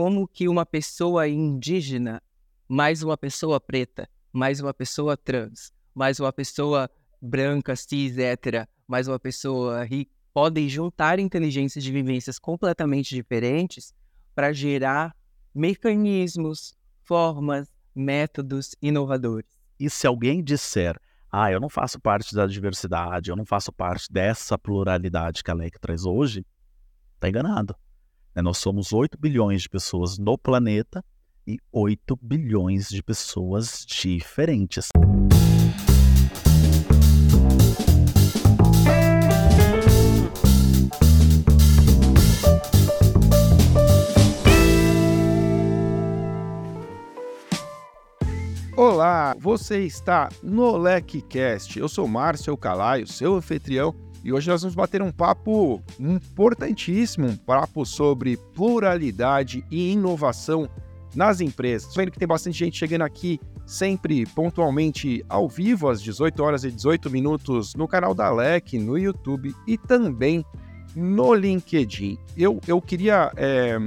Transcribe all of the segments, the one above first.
como que uma pessoa indígena, mais uma pessoa preta, mais uma pessoa trans, mais uma pessoa branca, cis, hétera, mais uma pessoa rica, podem juntar inteligências de vivências completamente diferentes para gerar mecanismos, formas, métodos inovadores. E se alguém disser, ah, eu não faço parte da diversidade, eu não faço parte dessa pluralidade que a LEC traz hoje, está enganado. Né, nós somos 8 bilhões de pessoas no planeta e 8 bilhões de pessoas diferentes. Olá, você está no LecCast. Eu sou Márcio Calaio, seu anfitrião, e hoje nós vamos bater um papo importantíssimo, um papo sobre pluralidade e inovação nas empresas. Vendo que tem bastante gente chegando aqui sempre pontualmente ao vivo às 18 horas e 18 minutos no canal da LEC, no YouTube e também no LinkedIn. Eu, eu queria, é,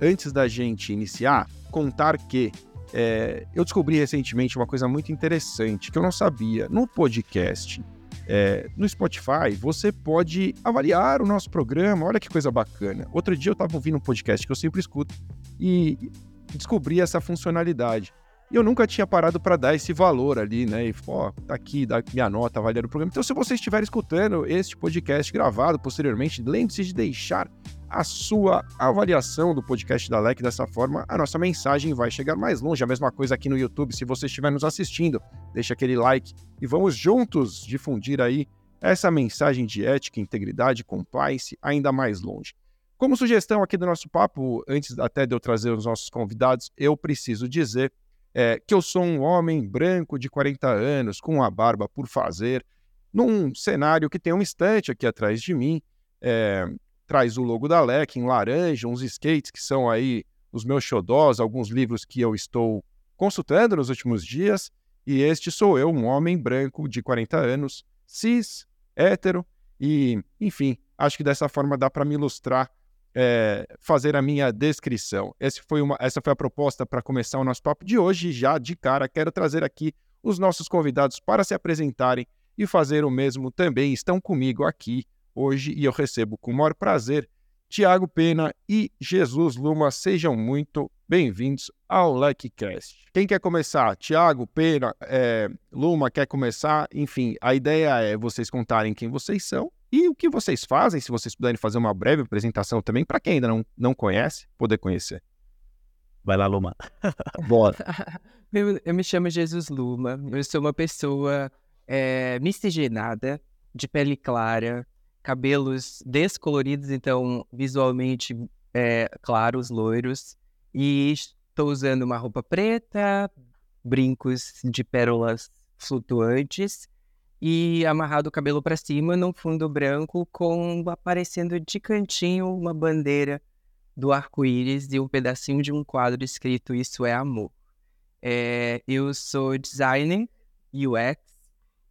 antes da gente iniciar, contar que é, eu descobri recentemente uma coisa muito interessante que eu não sabia. No podcast, é, no Spotify, você pode avaliar o nosso programa. Olha que coisa bacana. Outro dia eu estava ouvindo um podcast que eu sempre escuto e descobri essa funcionalidade. E eu nunca tinha parado para dar esse valor ali, né? E, ó, tá aqui, dá minha nota, avaliando o programa. Então, se você estiver escutando este podcast gravado posteriormente, lembre-se de deixar a sua avaliação do podcast da LEC. Dessa forma, a nossa mensagem vai chegar mais longe. A mesma coisa aqui no YouTube, se você estiver nos assistindo, deixa aquele like e vamos juntos difundir aí essa mensagem de ética, integridade, compliance ainda mais longe. Como sugestão aqui do nosso papo, antes até de eu trazer os nossos convidados, eu preciso dizer é, que eu sou um homem branco de 40 anos, com uma barba por fazer, num cenário que tem um estante aqui atrás de mim, é, traz o logo da LEC em laranja, uns skates que são aí os meus xodós, alguns livros que eu estou consultando nos últimos dias. E este sou eu, um homem branco de 40 anos, cis, hétero, e, enfim, acho que dessa forma dá para me ilustrar, é, fazer a minha descrição. Foi uma, essa foi a proposta para começar o nosso papo de hoje. Já de cara, quero trazer aqui os nossos convidados para se apresentarem e fazer o mesmo também. Estão comigo aqui hoje e eu recebo com o maior prazer Tiago Pena e Jesus Luma. Sejam muito bem-vindos ao LikeCast. Quem quer começar? Tiago, Pena, é, Luma quer começar? Enfim, a ideia é vocês contarem quem vocês são e o que vocês fazem, se vocês puderem fazer uma breve apresentação também, para quem ainda não, não conhece, poder conhecer. Vai lá, Luma. Bora. eu, eu, me chamo Jesus Luma, eu sou uma pessoa é, miscigenada, de pele clara, cabelos descoloridos, então visualmente é, claros, loiros, e estou usando uma roupa preta, brincos de pérolas flutuantes e amarrado o cabelo para cima num fundo branco com aparecendo de cantinho uma bandeira do arco-íris e um pedacinho de um quadro escrito Isso é Amor. É, eu sou designer UX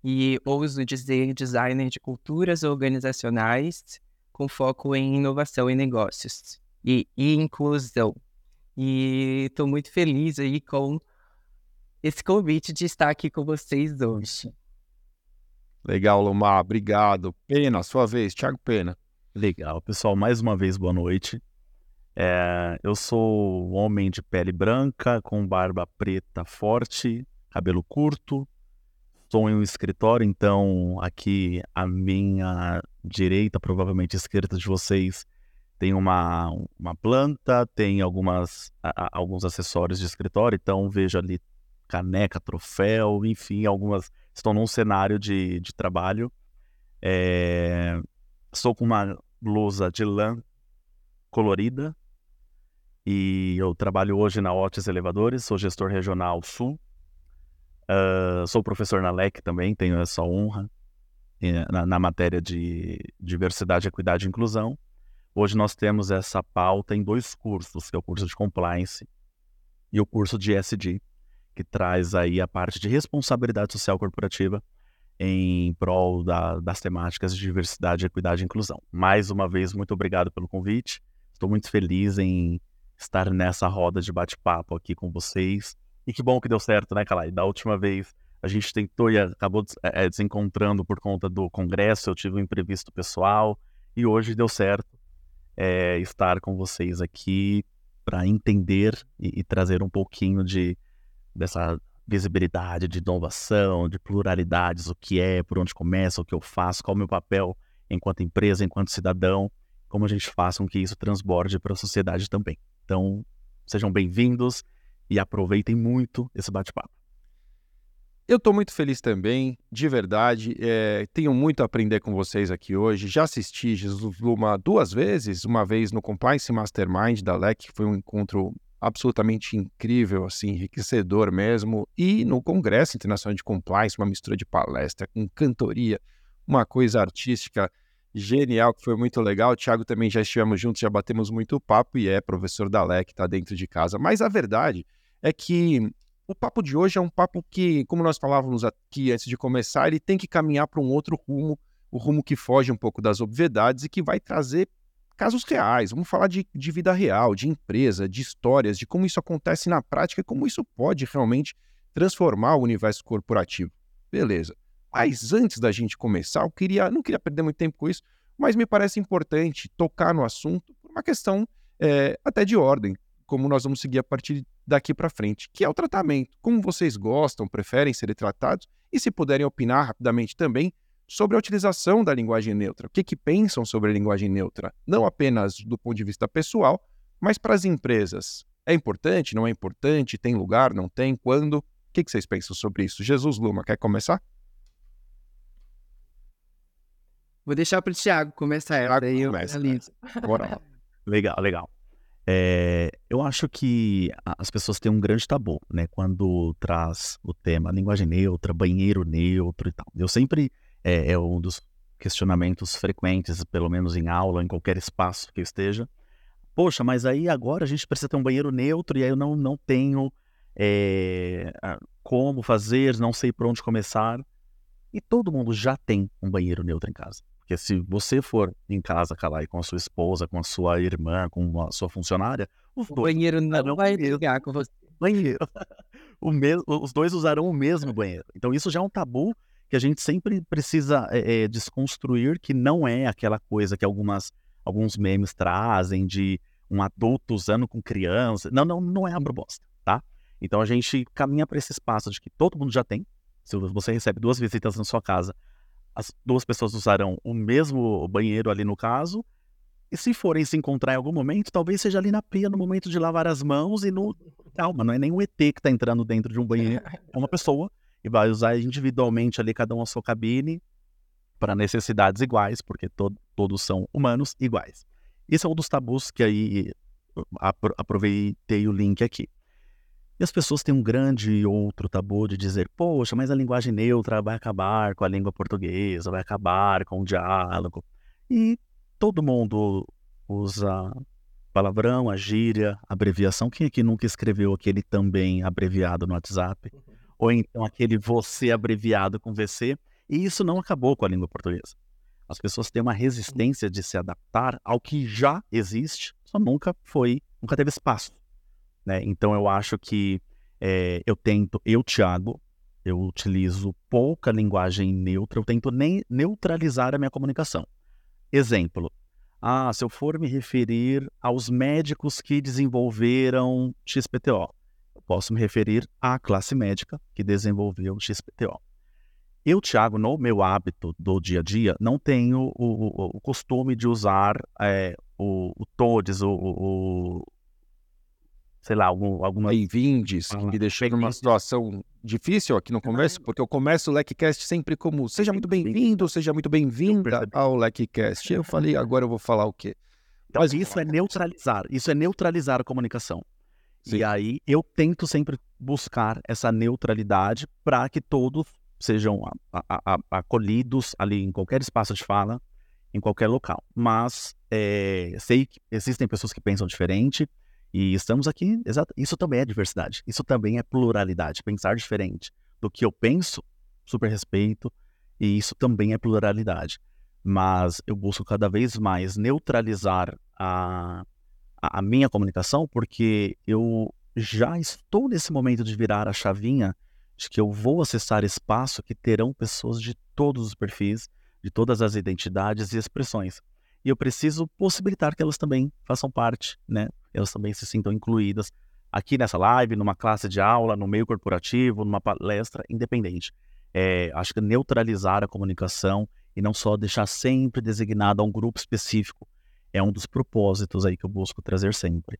e ouso dizer designer de culturas organizacionais com foco em inovação e negócios e, e inclusão. E estou muito feliz aí com esse convite de estar aqui com vocês hoje. Legal, Lomar, obrigado. Pena, sua vez, Thiago Pena. Legal, pessoal, mais uma vez, boa noite. É, eu sou um homem de pele branca, com barba preta forte, cabelo curto, estou em um escritório, então aqui à minha direita, provavelmente esquerda de vocês, tem uma, uma planta, tem algumas, a, alguns acessórios de escritório, então vejo ali caneca, troféu, enfim, algumas estão num cenário de, de trabalho. É, estou com uma blusa de lã colorida e eu trabalho hoje na Otis Elevadores, sou gestor regional sul Uh, sou professor na LEC também, tenho essa honra eh, na, na, matéria de diversidade, equidade e inclusão. Hoje nós temos essa pauta em dois cursos, que é o curso de compliance e o curso de SD, que traz aí a parte de responsabilidade social corporativa em prol da, das temáticas de diversidade, equidade e inclusão. Mais uma vez, muito obrigado pelo convite. Estou muito feliz em estar nessa roda de bate-papo aqui com vocês. E que bom que deu certo, né, Calai? Da última vez a gente tentou e acabou é, desencontrando por conta do congresso, eu tive um imprevisto pessoal e hoje deu certo é, estar com vocês aqui para entender e, e, trazer um pouquinho de dessa visibilidade, de inovação, de pluralidades, o que é, por onde começa, o que eu faço, qual é o meu papel enquanto empresa, enquanto cidadão, como a gente faz com que isso transborde para a sociedade também. Então, sejam bem-vindos e aproveitem muito esse bate-papo. Eu estou muito feliz também, de verdade. É, tenho muito a aprender com vocês aqui hoje. Já assisti Jesus Luma duas vezes, uma vez no Compliance Mastermind da LEC, que foi um encontro absolutamente incrível, assim, enriquecedor mesmo, e no Congresso Internacional de Compliance, uma mistura de palestra com cantoria, uma coisa artística genial, que foi muito legal. O Thiago também já estivemos juntos, já batemos muito papo e é professor da LEC, está dentro de casa. Mas a verdade que o papo de hoje é um papo que, como nós falávamos aqui antes de começar, ele tem que caminhar para um outro rumo, o rumo que foge um pouco das obviedades e que vai trazer casos reais. Vamos falar de, de vida real, de empresa, de histórias, de como isso acontece na prática e como isso pode realmente transformar o universo corporativo. Beleza. Mas antes da gente começar, eu queria, não queria perder muito tempo com isso, mas me parece importante tocar no assunto por uma questão é, até de ordem como nós vamos seguir a partir daqui para frente, que é o tratamento. Como vocês gostam, preferem ser tratados e se puderem opinar rapidamente também sobre a utilização da linguagem neutra. O que, que pensam sobre a linguagem neutra? Não apenas do ponto de vista pessoal, mas para as empresas. É importante? Não é importante? Tem lugar? Não tem? Quando? O que, que vocês pensam sobre isso? Jesus Luma, quer começar? Vou deixar para o Thiago começar. Thiago daí começa. Bora Legal, legal. É, eu acho que as pessoas têm um grande tabu, né? Quando traz o tema linguagem neutra, banheiro neutro e tal. Eu sempre, é, é um dos questionamentos frequentes, pelo menos em aula, em qualquer espaço que eu esteja. Poxa, mas aí agora a gente precisa ter um banheiro neutro e aí eu não, não tenho é, como fazer, não sei por onde começar. E todo mundo já tem um banheiro neutro em casa. Porque se você for em casa, Calai, com a sua esposa, com a sua irmã, com a sua funcionária, os o dois banheiro não vai ligar com você. Banheiro. o mesmo, os dois usarão o mesmo banheiro. Então isso já é um tabu que a gente sempre precisa é, é, desconstruir, que não é aquela coisa que algumas, alguns memes trazem de um adulto usando com criança. Não, não, não é a proposta, tá? Então a gente caminha para esse espaço de que todo mundo já tem. Se você recebe duas visitas na sua casa, as duas pessoas usarão o mesmo banheiro ali no caso. E se forem se encontrar em algum momento, talvez seja ali na pia no momento de lavar as mãos e no. Calma, não é nem um ET que está entrando dentro de um banheiro. É uma pessoa e vai usar individualmente ali cada um a sua cabine para necessidades iguais, porque to todos são humanos iguais. Esse é um dos tabus que aí aproveitei o link aqui. E as pessoas têm um grande outro tabu de dizer, poxa, mas a linguagem neutra vai acabar com a língua portuguesa, vai acabar com o diálogo. E todo mundo usa palavrão, a gíria, abreviação. Quem aqui nunca escreveu aquele também abreviado no WhatsApp? Uhum. Ou então aquele você abreviado com VC? E isso não acabou com a língua portuguesa. As pessoas têm uma resistência de se adaptar ao que já existe, só nunca foi, nunca teve espaço né? Então eu acho que é, eu tento, eu, Thiago, eu utilizo pouca linguagem neutra, eu tento nem neutralizar a minha comunicação. Exemplo, ah, se eu for me referir aos médicos que desenvolveram XPTO, eu posso me referir à classe médica que desenvolveu XPTO. Eu, Thiago, no meu hábito do dia a dia, não tenho o, o, o costume de usar é, o, o todes, o, sei lá, algum, alguma. Bem-vindes, que me deixou numa situação difícil aqui no começo, porque eu começo o LecCast sempre como seja muito bem-vindo, seja muito bem-vinda ao LecCast. Eu falei, agora eu vou falar o quê? Então, Mas isso é neutralizar, isso é neutralizar a comunicação. Sim. E aí eu tento sempre buscar essa neutralidade para que todos sejam a, a, a, acolhidos ali em qualquer espaço de fala, em qualquer local. Mas é, sei que existem pessoas que pensam diferente, e estamos aqui, exato. Isso também é diversidade. Isso também é pluralidade. Pensar diferente do que eu penso, super respeito, e isso também é pluralidade. Mas eu busco cada vez mais neutralizar a, a, minha comunicação, porque eu já estou nesse momento de virar a chavinha de que eu vou acessar espaço que terão pessoas de todos os perfis, de todas as identidades e expressões. E eu preciso possibilitar que elas também façam parte, né? Elas também se sintam incluídas aqui nessa live, numa classe de aula, no meio corporativo, numa palestra, independente. É, acho que neutralizar a comunicação e não só deixar sempre designado a um grupo específico é um dos propósitos aí que eu busco trazer sempre.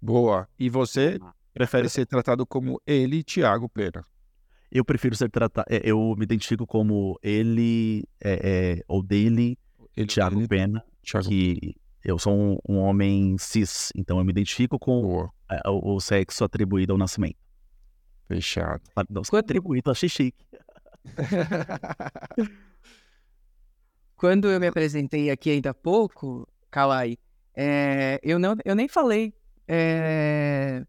Boa. E você ah. prefere ser tratado como ele, Tiago Pena? Eu prefiro ser tratado. É, eu me identifico como ele é, é, ou dele, ele, Tiago Pena, Thiago... que eu sou um, um, homem cis, então eu me identifico com é, o, o, sexo atribuído ao nascimento. Fechado. Não, atribuído, achei chique. Quando eu me apresentei aqui ainda há pouco, Kalai, é, eu, não, eu nem falei é,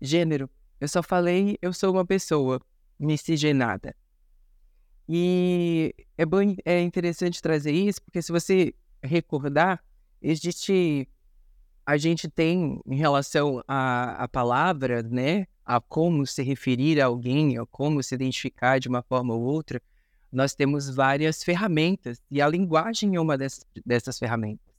gênero. Eu só falei eu sou uma pessoa miscigenada. E é, bom, é interessante trazer isso, porque se você recordar, existe. A gente tem, em relação à, à palavra, né, a como se referir a alguém, a como se identificar de uma forma ou outra, nós temos várias ferramentas e a linguagem é uma dessas, dessas ferramentas.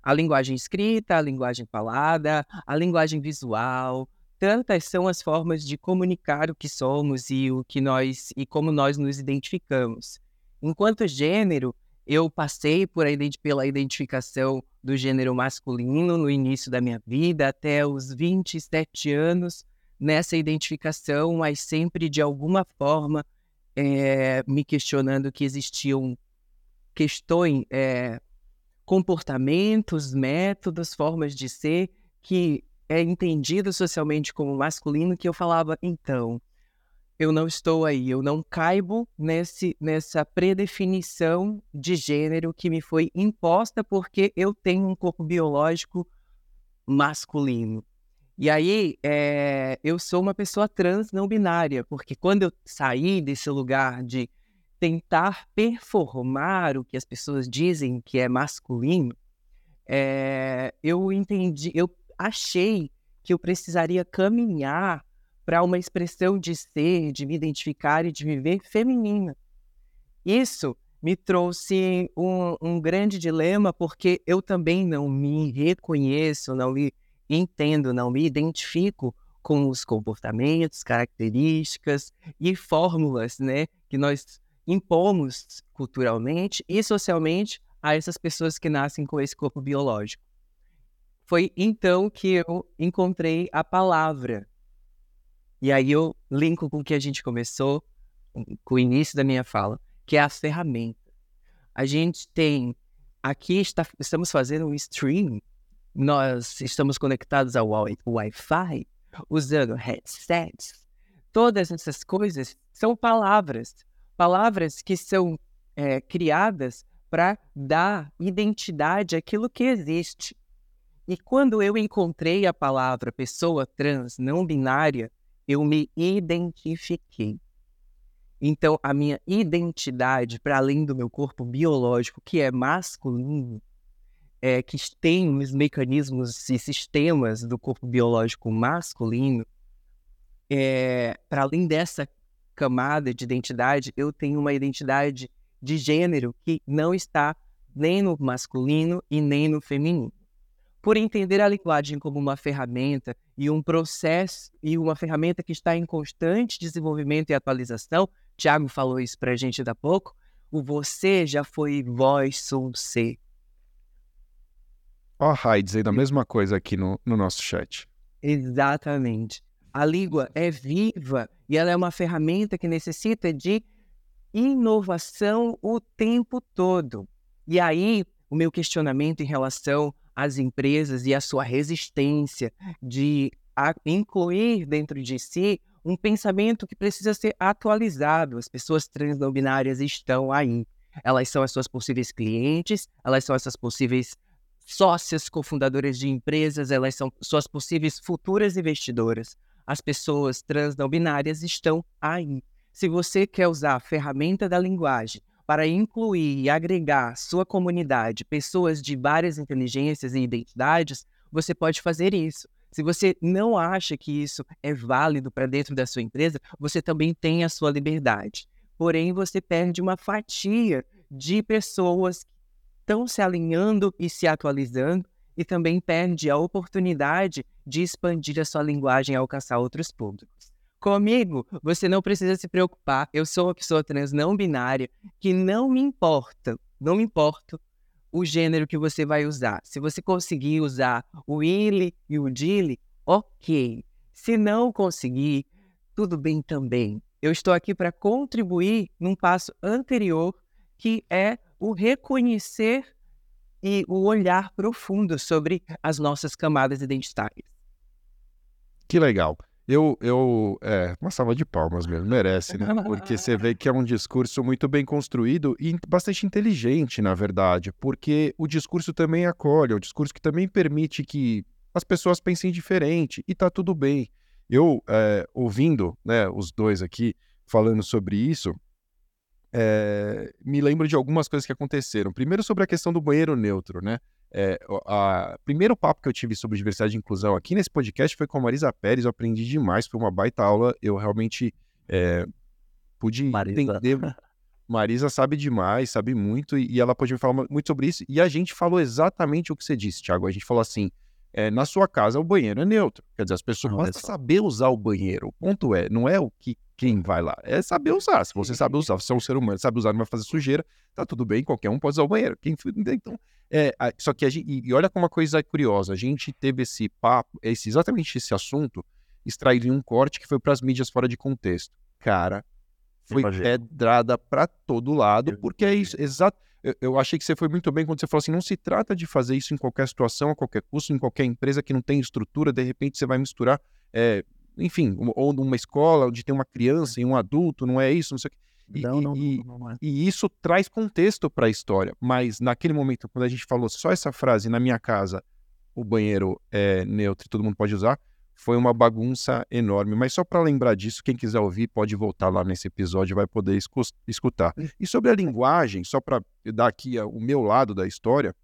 A linguagem escrita, a linguagem falada, a linguagem visual, tantas são as formas de comunicar o que somos e o que nós e como nós nos identificamos. Enquanto gênero, eu passei por pela identificação do gênero masculino no início da minha vida até os 27 anos nessa identificação, mas sempre de alguma forma é, me questionando que existiam questões, é, comportamentos, métodos, formas de ser que é entendido socialmente como masculino, que eu falava, então, eu não estou aí, eu não caibo nesse, nessa predefinição de gênero que me foi imposta porque eu tenho um corpo biológico masculino. E aí, é, eu sou uma pessoa trans não binária, porque quando eu saí desse lugar de tentar performar o que as pessoas dizem que é masculino, é, eu entendi, eu achei que eu precisaria caminhar para uma expressão de ser, de me identificar e de viver feminina. Isso me trouxe um, um grande dilema, porque eu também não me reconheço, não me entendo, não me identifico com os comportamentos, características e fórmulas, né, que nós impomos culturalmente e socialmente a essas pessoas que nascem com esse corpo biológico. Foi então que eu encontrei a palavra. E aí eu linko com o que a gente começou, com o início da minha fala, que é a ferramenta. A gente tem aqui está, estamos fazendo um stream nós estamos conectados ao Wi-Fi, usando headsets. Todas essas coisas são palavras, palavras que são é, criadas para dar identidade àquilo que existe. E quando eu encontrei a palavra pessoa trans não binária, eu me identifiquei. Então, a minha identidade, para além do meu corpo biológico, que é masculino, é, que tem os mecanismos e sistemas do corpo biológico masculino, é, para além dessa camada de identidade, eu tenho uma identidade de gênero que não está nem no masculino e nem no feminino. Por entender a linguagem como uma ferramenta e um processo e uma ferramenta que está em constante desenvolvimento e atualização, Tiago falou isso para a gente há pouco, o você já foi voz, sou ser. Ó, a Rai dizendo a mesma coisa aqui no, no nosso chat. Exatamente. A língua é viva e ela é uma ferramenta que necessita de inovação o tempo todo. E aí, o meu questionamento em relação às empresas e a sua resistência de incluir dentro de si um pensamento que precisa ser atualizado. As pessoas trans não binárias estão aí. Elas são as suas possíveis clientes, elas são essas possíveis sócias cofundadoras de empresas, elas são suas possíveis futuras investidoras. As pessoas trans não binárias estão aí. Se você quer usar a ferramenta da linguagem para incluir e agregar sua comunidade pessoas de várias inteligências e identidades, você pode fazer isso. Se você não acha que isso é válido para dentro da sua empresa, você também tem a sua liberdade. Porém, você perde uma fatia de pessoas que estão se alinhando e se atualizando e também perde a oportunidade de expandir a sua linguagem e alcançar outros públicos. Comigo, você não precisa se preocupar. Eu sou uma pessoa trans não binária que não me importa, não me importa o gênero que você vai usar. Se você conseguir usar o ele e o dile, ok. Se não conseguir, tudo bem também. Eu estou aqui para contribuir num passo anterior, que é o reconhecer e o olhar profundo sobre as nossas camadas identitárias. Que legal. Eu, eu, é, uma salva de palmas mesmo, merece, né? Porque você vê que é um discurso muito bem construído e bastante inteligente, na verdade, porque o discurso também acolhe, é um discurso que também permite que as pessoas pensem diferente e tá tudo bem. Eu, é, ouvindo, né, os dois aqui falando sobre isso, é, me lembro de algumas coisas que aconteceram. Primeiro sobre a questão do banheiro neutro, né? É, a, primeiro papo que eu tive sobre diversidade e inclusão aqui nesse podcast foi com a Marisa Pérez, eu aprendi demais, foi uma baita aula, eu realmente é, pude Marisa. entender. Marisa sabe demais, sabe muito, e, e ela pode me falar muito sobre isso, e a gente falou exatamente o que você disse, Thiago. A gente falou assim: é, na sua casa o banheiro é neutro. Quer dizer, as pessoas não, basta saber usar o banheiro. O ponto é, não é o que quem vai lá, é saber usar. Se você sabe usar, você é um ser humano, sabe usar, não vai fazer sujeira, tá tudo bem, qualquer um pode usar o banheiro. Quem, então, é, só que a gente, e olha como uma coisa curiosa, a gente teve esse papo, esse, exatamente esse assunto, extraído em um corte que foi para as mídias fora de contexto. Cara, foi pedrada para todo lado, porque é isso, exato eu, eu, achei que você foi muito bem quando você falou assim: não se trata de fazer isso em qualquer situação, a qualquer custo, em qualquer empresa que não tem estrutura, de repente você vai misturar, é, enfim, ou numa escola onde tem uma criança e um adulto, não é isso, não sei o que. E, não, não, e, não, não é. e isso traz contexto para a história, mas naquele momento, quando a gente falou só essa frase, na minha casa, o banheiro é neutro e todo mundo pode usar, foi uma bagunça enorme. Mas só para lembrar disso, quem quiser ouvir pode voltar lá nesse episódio, vai poder escutar. E sobre a linguagem, só para dar aqui o meu lado da história,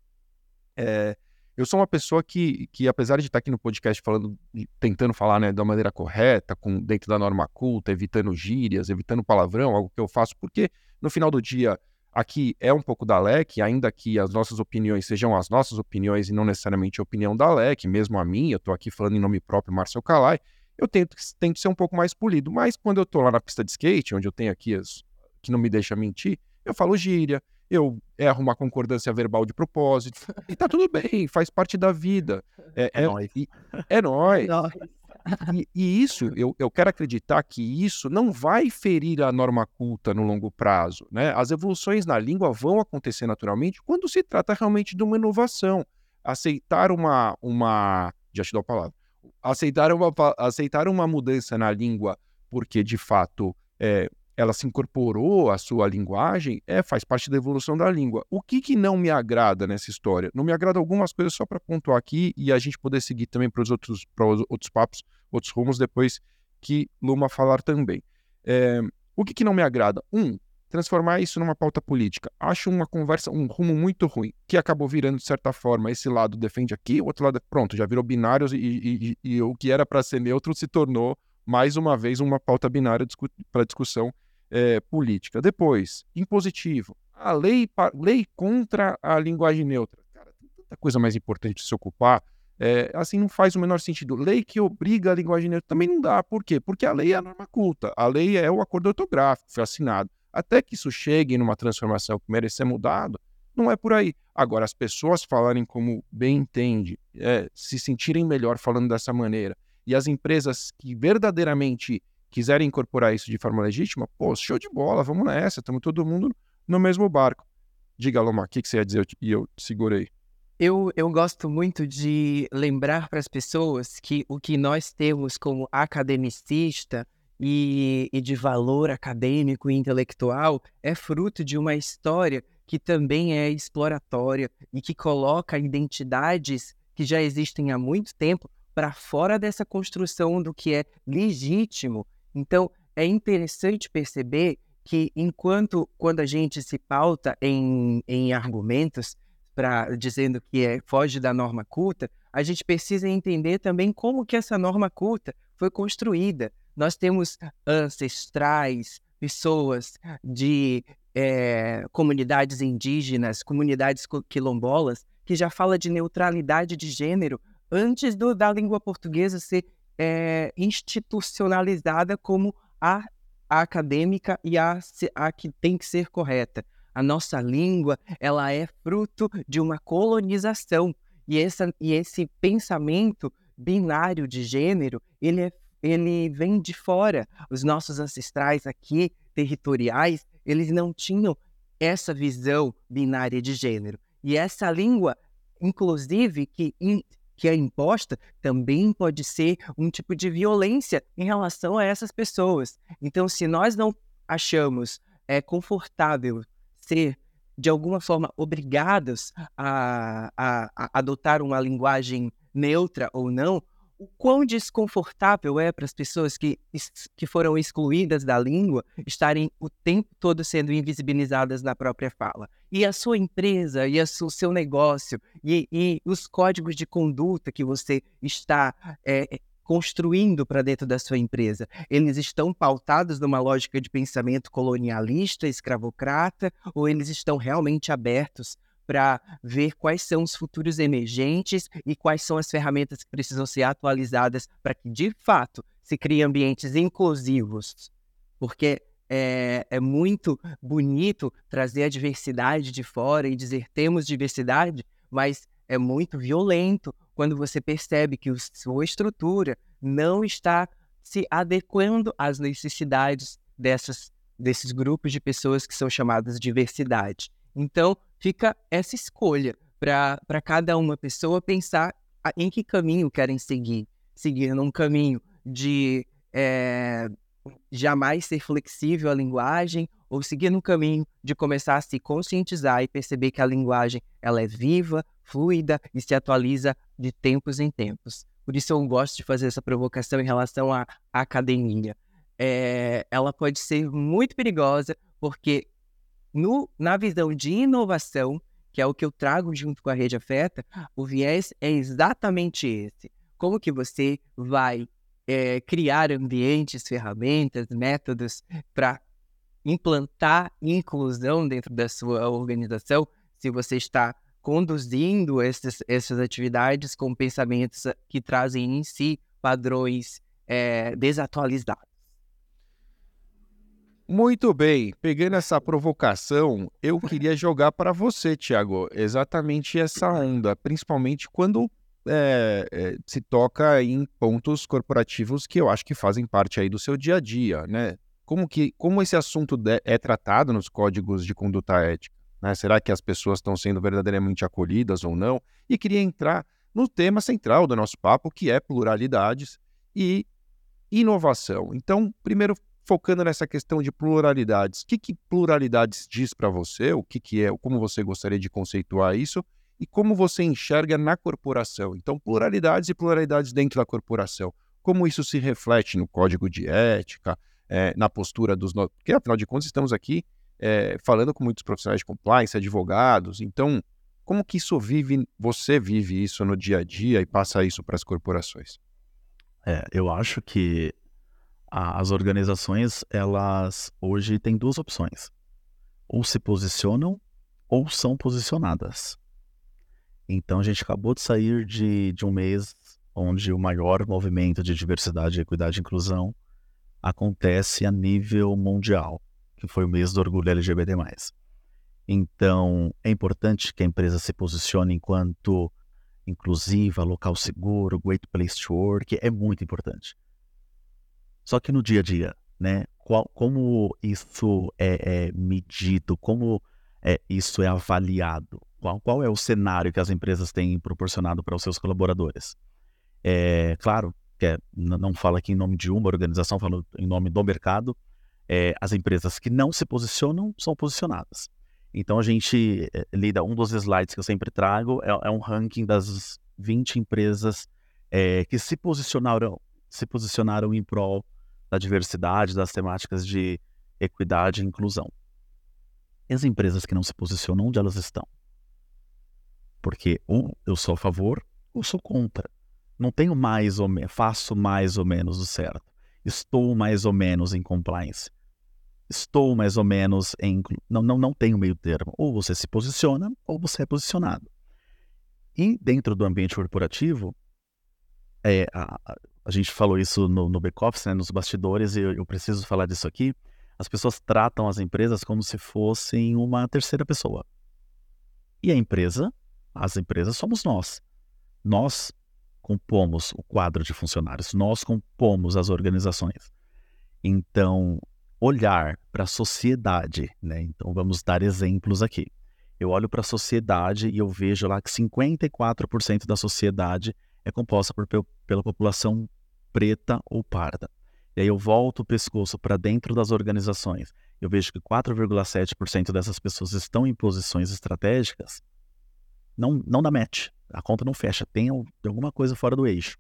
é, eu sou uma pessoa que, que apesar de estar aqui no podcast falando, tentando falar né, da maneira correta, com, dentro da norma culta, evitando gírias, evitando palavrão, algo que eu faço, porque no final do dia aqui é um pouco da LEC, ainda que as nossas opiniões sejam as nossas opiniões e não necessariamente a opinião da LEC, mesmo a minha, eu estou aqui falando em nome próprio, Marcel Calai, eu tento, tento ser um pouco mais polido. Mas quando eu estou lá na pista de skate, onde eu tenho aqui as que não me deixa mentir, eu falo gíria, eu erro uma concordância verbal de propósito, e tá tudo bem, faz parte da vida. É, é, é nóis. É nóis. E, e, isso, eu, eu quero acreditar que isso não vai ferir a norma culta no longo prazo. Né? As evoluções na língua vão acontecer naturalmente quando se trata realmente de uma inovação. Aceitar uma. uma já te dou a palavra. Aceitar uma, aceitar uma mudança na língua porque, de fato, é, ela se incorporou à sua linguagem, é, faz parte da evolução da língua. O que, que não me agrada nessa história? Não me agrada algumas coisas só para pontuar aqui e a gente poder seguir também para os outros, outros papos, outros rumos depois que Luma falar também. É, o que, que não me agrada? Um, transformar isso numa pauta política. Acho uma conversa, um rumo muito ruim, que acabou virando, de certa forma, esse lado defende aqui, o outro lado, pronto, já virou binários e, e, e, e o que era para ser neutro se tornou, mais uma vez, uma pauta binária discu para discussão é, política. Depois, impositivo. A lei, lei contra a linguagem neutra. Cara, tem tanta coisa mais importante de se ocupar. É, assim não faz o menor sentido. Lei que obriga a linguagem neutra também não dá. Por quê? Porque a lei é a norma culta. A lei é o acordo ortográfico, foi assinado. Até que isso chegue numa transformação que merece ser mudado, não é por aí. Agora, as pessoas falarem como bem entende, é, se sentirem melhor falando dessa maneira, e as empresas que verdadeiramente quiserem incorporar isso de forma legítima, pô, show de bola, vamos nessa, estamos todo mundo no mesmo barco. Diga, Lomar, o que, que você ia dizer e eu segurei? Eu, eu gosto muito de lembrar para as pessoas que o que nós temos como academicista e, e de valor acadêmico e intelectual é fruto de uma história que também é exploratória e que coloca identidades que já existem há muito tempo para fora dessa construção do que é legítimo então, é interessante perceber que enquanto quando a gente se pauta em, em argumentos para dizendo que é, foge da norma culta, a gente precisa entender também como que essa norma culta foi construída. Nós temos ancestrais, pessoas de é, comunidades indígenas, comunidades quilombolas, que já fala de neutralidade de gênero antes do, da língua portuguesa ser é, institucionalizada como a, a, acadêmica e a, a que tem que ser correta. A nossa língua ela é fruto de uma colonização e, essa, e esse pensamento binário de gênero ele, é, ele vem de fora. Os nossos ancestrais aqui territoriais eles não tinham essa visão binária de gênero. E essa língua, inclusive, que, in, que é imposta, também pode ser um tipo de violência em relação a essas pessoas. Então, se nós não achamos é, confortável ser, de alguma forma, obrigados a, a, a adotar uma linguagem neutra ou não, o quão desconfortável é para as pessoas que, que foram excluídas da língua estarem o tempo todo sendo invisibilizadas na própria fala. E a sua empresa, e a o seu negócio, e, e, os códigos de conduta que você está é, construindo para dentro da sua empresa, eles estão pautados numa lógica de pensamento colonialista, escravocrata, ou eles estão realmente abertos para ver quais são os futuros emergentes e quais são as ferramentas que precisam ser atualizadas para que, de fato, se criem ambientes inclusivos. Porque é, é, muito bonito trazer a diversidade de fora e dizer temos diversidade, mas é muito violento quando você percebe que sua estrutura não está se adequando às necessidades dessas, desses grupos de pessoas que são chamadas diversidade. Então, fica essa escolha para cada uma pessoa pensar em que caminho querem seguir. Seguir num caminho de é, jamais ser flexível a linguagem ou seguir no caminho de começar a se conscientizar e perceber que a linguagem ela é viva, fluida e se atualiza de tempos em tempos. Por isso eu gosto de fazer essa provocação em relação à, à academia. É, ela pode ser muito perigosa porque no, na visão de inovação, que é o que eu trago junto com a rede afeta, o viés é exatamente esse. Como que você vai é, criar ambientes, ferramentas, métodos para implantar inclusão dentro da sua organização, se você está conduzindo esses, essas atividades com pensamentos que trazem em si padrões é, desatualizados. Muito bem, pegando essa provocação, eu queria jogar para você, Tiago, exatamente essa onda, principalmente quando é, é, se toca em pontos corporativos que eu acho que fazem parte aí do seu dia a dia, né? Como que, como esse assunto de, é tratado nos códigos de conduta ética? Né? Será que as pessoas estão sendo verdadeiramente acolhidas ou não? E queria entrar no tema central do nosso papo, que é pluralidades e inovação. Então, primeiro focando nessa questão de pluralidades. O que, que pluralidades diz para você? O que, que é? Como você gostaria de conceituar isso? E como você enxerga na corporação? Então, pluralidades e pluralidades dentro da corporação. Como isso se reflete no código de ética, é, na postura dos. No... Porque, afinal de contas, estamos aqui é, falando com muitos profissionais de compliance, advogados. Então, como que isso vive, você vive isso no dia a dia e passa isso para as corporações? É, eu acho que as organizações, elas hoje têm duas opções. Ou se posicionam ou são posicionadas. Então a gente acabou de sair de, de um mês onde o maior movimento de diversidade, equidade e inclusão acontece a nível mundial, que foi o mês do orgulho LGBT+. Então, é importante que a empresa se posicione enquanto inclusiva, local seguro, great place to work, é muito importante. Só que no dia a dia, né? Qual, como isso é, é medido? Como é, isso é avaliado? Qual, qual é o cenário que as empresas têm proporcionado para os seus colaboradores? É, claro, que é, não falo aqui em nome de uma organização, falo em nome do mercado. É, as empresas que não se posicionam são posicionadas. Então a gente é, lida, um dos slides que eu sempre trago é, é um ranking das 20 empresas é, que se posicionaram, se posicionaram em prol da diversidade, das temáticas de equidade e inclusão. E as empresas que não se posicionam, onde elas estão? Porque ou eu sou a favor ou sou contra. Não tenho mais ou menos, faço mais ou menos o certo. Estou mais ou menos em compliance. Estou mais ou menos em. Não, não, não tenho meio termo. Ou você se posiciona, ou você é posicionado. E dentro do ambiente corporativo, é, a, a, gente falou isso no, no back-office, né, nos bastidores, e eu, eu preciso falar disso aqui. As pessoas tratam as empresas como se fossem uma terceira pessoa. E a empresa, as empresas somos nós. Nós compomos o quadro de funcionários, nós compomos as organizações. Então, olhar para a sociedade, né? Então, vamos dar exemplos aqui. Eu olho para a sociedade e eu vejo lá que 54% da sociedade é composta por, pela população preta ou parda. E aí eu volto o pescoço para dentro das organizações. Eu vejo que 4,7% dessas pessoas estão em posições estratégicas. Não, não dá match. A conta não fecha. Tem alguma coisa fora do eixo.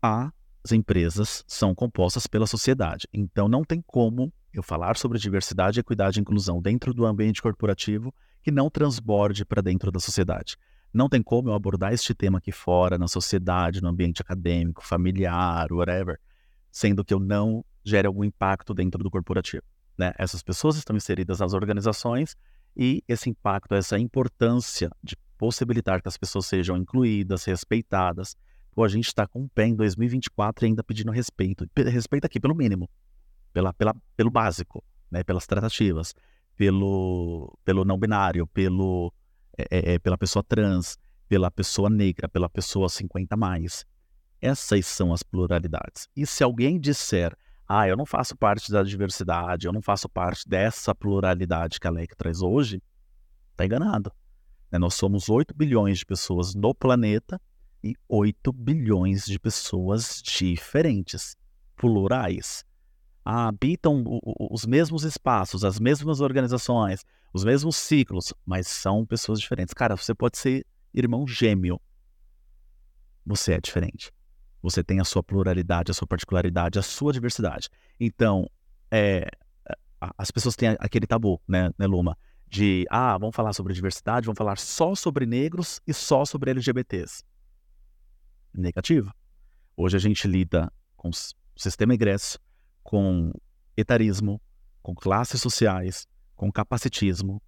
As empresas são compostas pela sociedade. Então não tem como eu falar sobre diversidade, equidade e inclusão dentro do ambiente corporativo que não transborde para dentro da sociedade. Não tem como eu abordar este tema aqui fora, na sociedade, no ambiente acadêmico, familiar, whatever, sendo que eu não gere algum impacto dentro do corporativo. Né? Essas pessoas estão inseridas nas organizações e esse impacto, essa importância de possibilitar que as pessoas sejam incluídas, respeitadas. Pô, a gente está com o pé em 2024 e ainda pedindo respeito. Respeito aqui pelo mínimo, pela, pela, pelo básico, né? pelas tratativas, pelo, pelo não binário, pelo, é, é, é pela pessoa trans, pela pessoa negra, pela pessoa 50 mais. Essas são as pluralidades. E se alguém disser, ah, eu não faço parte da diversidade, eu não faço parte dessa pluralidade que a LEC traz hoje, está enganado. Né? Nós somos 8 bilhões de pessoas no planeta e 8 bilhões de pessoas diferentes, plurais. Ah, habitam os mesmos espaços, as mesmas organizações, os mesmos ciclos, mas são pessoas diferentes. Cara, você pode ser irmão gêmeo. Você é diferente. Você tem a sua pluralidade, a sua particularidade, a sua diversidade. Então, é, as pessoas têm aquele tabu, né, né, Luma? De, ah, vamos falar sobre diversidade, vamos falar só sobre negros e só sobre LGBTs. Negativo. Hoje a gente lida com sistema egresso, com etarismo, com classes sociais, com capacitismo,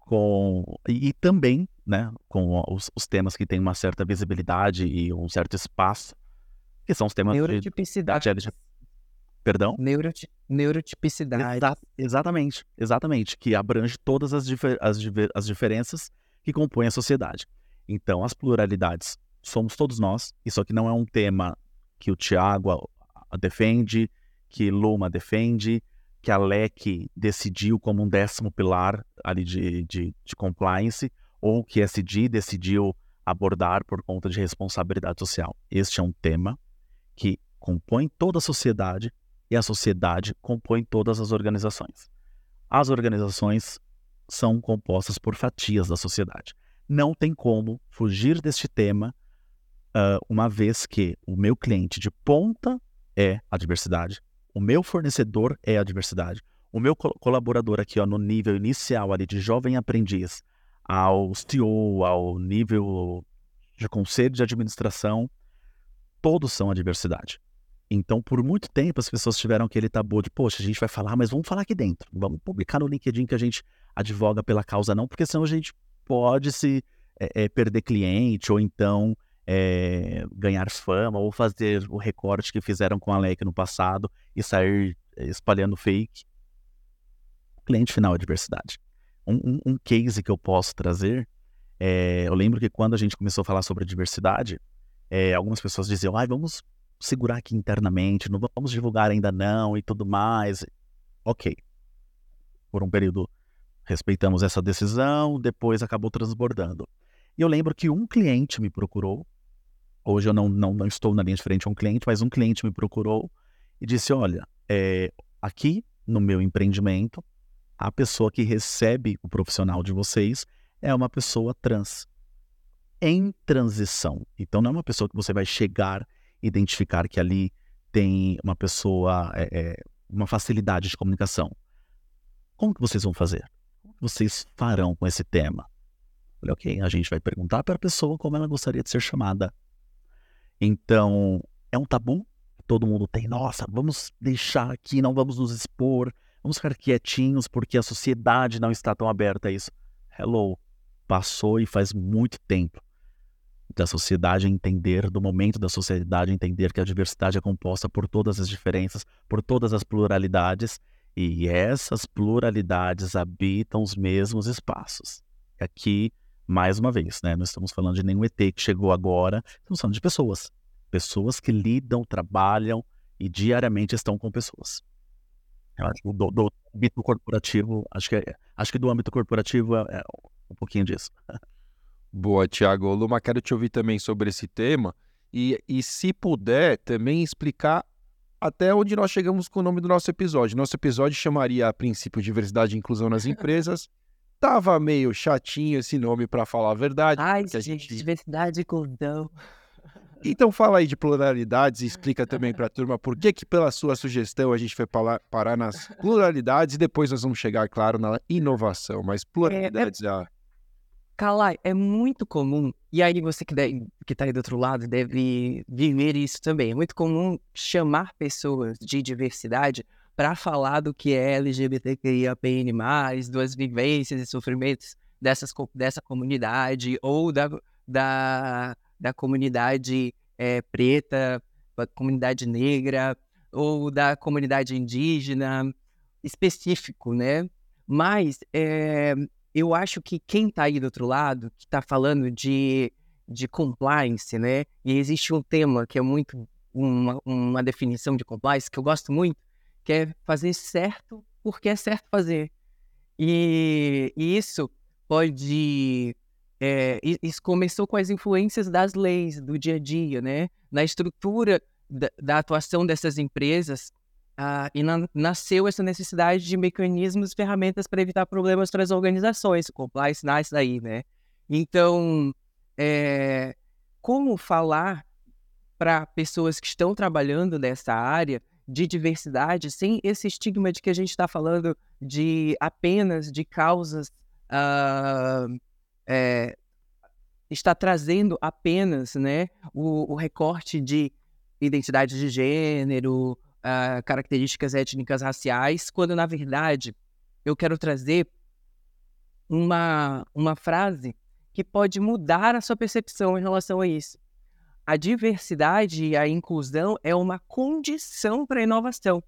com e, e também, né, com os, os, temas que têm uma certa visibilidade e um certo espaço que são os temas Neurotipicidade. De, Perdão? Neuroti... Neurotipicidade. Exa exatamente, exatamente. Que abrange todas as, difer as, as diferenças que compõem a sociedade. Então, as pluralidades somos todos nós. Isso aqui não é um tema que o Tiago defende, que Luma defende, que a LEC decidiu como um décimo pilar ali de, de, de compliance, ou que a SD decidiu abordar por conta de responsabilidade social. Este é um tema que compõe toda a sociedade e a sociedade compõe todas as organizações. As organizações são compostas por fatias da sociedade. Não tem como fugir deste tema, uh, uma vez que o meu cliente de ponta é a diversidade, o meu fornecedor é a diversidade, o meu co colaborador aqui ó, no nível inicial ali de jovem aprendiz, ao CEO, ao nível de conselho de administração, todos são a diversidade. Então, por muito tempo, as pessoas tiveram aquele tabu de, poxa, a gente vai falar, mas vamos falar aqui dentro. Vamos publicar no LinkedIn que a gente advoga pela causa, não, porque senão a gente pode se é, é, perder cliente ou então é, ganhar fama ou fazer o recorte que fizeram com a LEC no passado e sair espalhando fake. O cliente final é diversidade. Um, um, um case que eu posso trazer, eu lembro que quando a gente começou a falar sobre diversidade, é, algumas pessoas diziam, ah, vamos segurar aqui internamente, não vamos divulgar ainda não e tudo mais. Ok. Por um período respeitamos essa decisão, depois acabou transbordando. E eu lembro que um cliente me procurou, hoje eu não, não, não estou na linha de frente a um cliente, mas um cliente me procurou e disse, olha, é, aqui no meu empreendimento, a pessoa que recebe o profissional de vocês é uma pessoa trans em transição. Então, não é uma pessoa que você vai chegar, identificar que ali tem uma pessoa, é, é, uma facilidade de comunicação. Como que vocês vão fazer? Como vocês farão com esse tema? Falei, ok, a gente vai perguntar para a pessoa como ela gostaria de ser chamada. Então, é um tabu todo mundo tem. Nossa, vamos deixar aqui, não vamos nos expor, vamos ficar quietinhos porque a sociedade não está tão aberta a isso. Hello, passou e faz muito tempo da sociedade entender, do momento da sociedade entender que a diversidade é composta por todas as diferenças, por todas as pluralidades, e essas pluralidades habitam os mesmos espaços. Aqui, mais uma vez, né, não estamos falando de nenhum ET que chegou agora, estamos falando de pessoas. Pessoas que lidam, trabalham e diariamente estão com pessoas. Eu acho que do, do âmbito corporativo, acho que, acho que do âmbito corporativo é, é um pouquinho disso. Boa, Tiago. Luma, quero te ouvir também sobre esse tema e, e, se puder, também explicar até onde nós chegamos com o nome do nosso episódio. Nosso episódio chamaria a princípio Diversidade e Inclusão nas Empresas. Tava meio chatinho esse nome, para falar a verdade. Ai, gente, gente, diversidade e inclusão. Então fala aí de pluralidades e explica também para a turma por que que pela sua sugestão a gente foi parar nas pluralidades e depois nós vamos chegar, claro, na inovação. Mas pluralidades é... é... Calai, é muito comum, e aí você que está aí do outro lado deve viver isso também. É muito comum chamar pessoas de diversidade para falar do que é LGBTQIAPN+, das vivências e sofrimentos dessas, dessa comunidade ou da, da, da comunidade é, preta, da comunidade negra ou da comunidade indígena específico, né? Mas é, eu acho que quem está aí do outro lado, que está falando de, de compliance, né? E existe um tema que é muito uma, uma definição de compliance que eu gosto muito, que é fazer certo porque é certo fazer. E, e isso pode. É, isso começou com as influências das leis do dia a dia, né? Na estrutura da, da atuação dessas empresas ah, e na, nasceu essa necessidade de mecanismos, ferramentas para evitar problemas para as organizações. Compliance nasce daí, né? Então, é, como falar para pessoas que estão trabalhando nessa área de diversidade sem esse estigma de que a gente está falando de apenas de causas uh, é, está trazendo apenas né, o, o recorte de identidade de gênero, uh, características étnicas raciais, quando na verdade eu quero trazer uma, uma frase que pode mudar a sua percepção em relação a isso. A diversidade e a inclusão é uma condição para a inovação.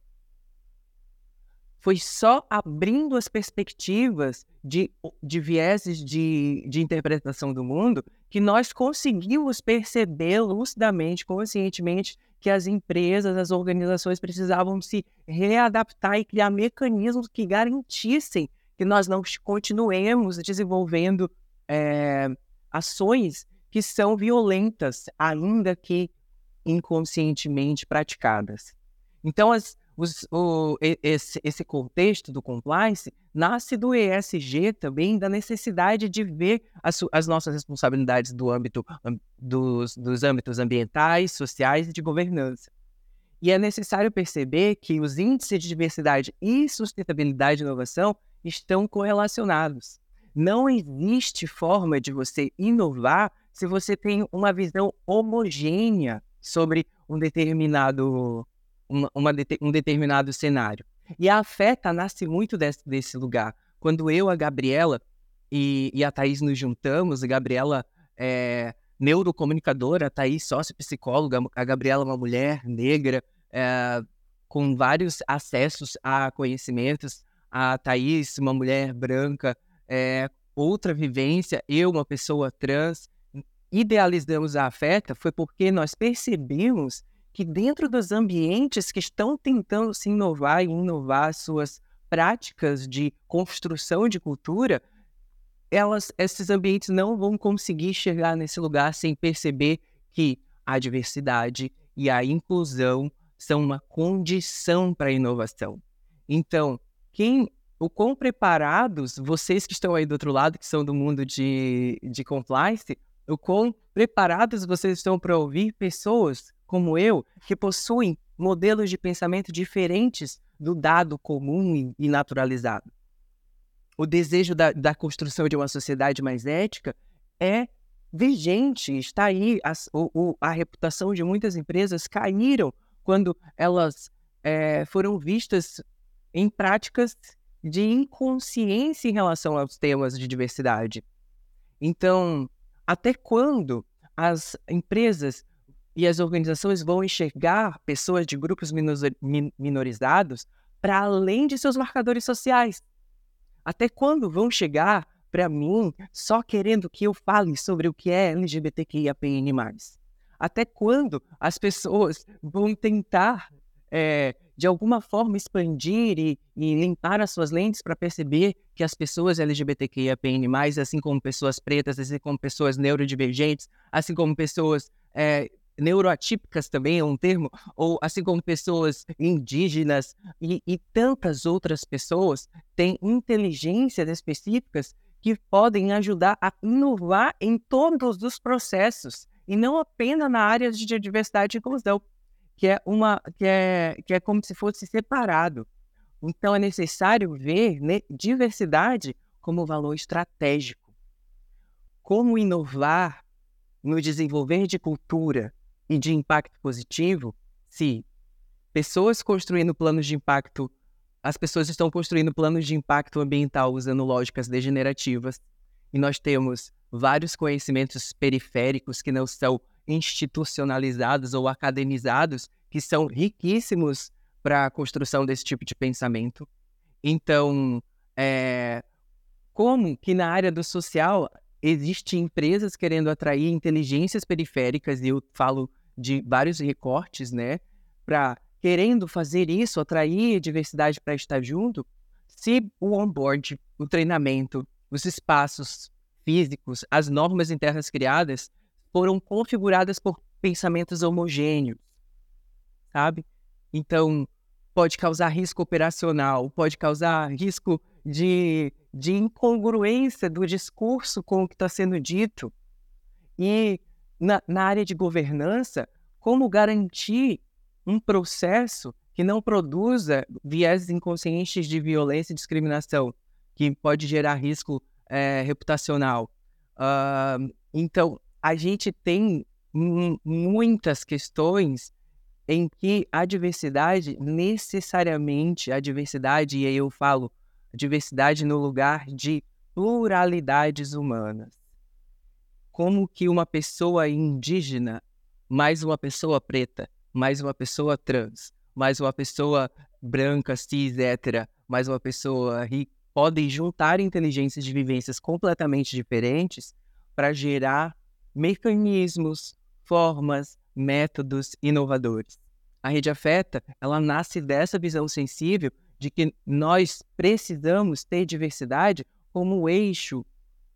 Foi só abrindo as perspectivas de, de vieses de, de interpretação do mundo que nós conseguimos perceber lucidamente, conscientemente, que as empresas, as organizações precisavam se readaptar e criar mecanismos que garantissem que nós não continuemos desenvolvendo é, ações que são violentas, ainda que inconscientemente praticadas. Então, as, os, o, esse, esse contexto do compliance nasce do ESG também, da necessidade de ver as, as nossas responsabilidades do âmbito dos, dos âmbitos ambientais, sociais e de governança. E é necessário perceber que os índices de diversidade e sustentabilidade e inovação estão correlacionados. Não existe forma de você inovar se você tem uma visão homogênea sobre um determinado, uma, uma, um determinado cenário. E a afeta nasce muito desse, desse lugar. Quando eu, a Gabriela e, e a Thaís nos juntamos, a Gabriela é neurocomunicadora, a Thaís sócio-psicóloga, a Gabriela uma mulher negra, é, com vários acessos a conhecimentos, a Thaís uma mulher branca, é, outra vivência, eu uma pessoa trans, idealizamos a afeta foi porque nós percebemos que dentro dos ambientes que estão tentando se inovar e inovar suas práticas de construção de cultura, elas, esses ambientes não vão conseguir chegar nesse lugar sem perceber que a diversidade e a inclusão são uma condição para a inovação. Então, quem, o quão preparados, vocês que estão aí do outro lado, que são do mundo de, de compliance, o quão preparados vocês estão para ouvir pessoas como eu, que possuem modelos de pensamento diferentes do dado comum e naturalizado. O desejo da, da construção de uma sociedade mais ética é vigente, está aí. O, a reputação de muitas empresas caíram quando elas é, foram vistas em práticas de inconsciência em relação aos temas de diversidade. Então, até quando as empresas e as organizações vão enxergar pessoas de grupos minorizados para além de seus marcadores sociais? Até quando vão chegar para mim só querendo que eu fale sobre o que é LGBTQIAPN+. Até quando as pessoas vão tentar, é, de alguma forma, expandir e, e limpar as suas lentes para perceber que as pessoas LGBTQIAPN+, assim como pessoas pretas, assim como pessoas neurodivergentes, assim como pessoas é, neuroatípicas também é um termo, ou assim como pessoas indígenas e, e tantas outras pessoas têm inteligências específicas que podem ajudar a inovar em todos os processos e não apenas na área de diversidade e inclusão, que é uma que é que é como se fosse separado. Então é necessário ver né, diversidade como valor estratégico. Como inovar no desenvolver de cultura e de impacto positivo se pessoas construindo planos de impacto as pessoas estão construindo planos de impacto ambiental usando lógicas degenerativas. E nós temos vários conhecimentos periféricos que não são institucionalizados ou academizados, que são riquíssimos para a construção desse tipo de pensamento. Então, é, como que na área do social existem empresas querendo atrair inteligências periféricas, e eu falo de vários recortes, né, para querendo fazer isso, atrair diversidade para estar junto, se o onboard, o treinamento, os espaços físicos, as normas internas criadas foram configuradas por pensamentos homogêneos, sabe? Então, pode causar risco operacional, pode causar risco de, de incongruência do discurso com o que está sendo dito. E na, na área de governança, como garantir um processo que não produza viés inconscientes de violência e discriminação, que pode gerar risco é, reputacional. Uh, então, a gente tem muitas questões em que a diversidade, necessariamente, a diversidade, e aí eu falo diversidade no lugar de pluralidades humanas. Como que uma pessoa indígena mais uma pessoa preta mais uma pessoa trans, mais uma pessoa branca, cis, hétera, mais uma pessoa rica, podem juntar inteligências de vivências completamente diferentes para gerar mecanismos, formas, métodos inovadores. A rede afeta, ela nasce dessa visão sensível de que nós precisamos ter diversidade como eixo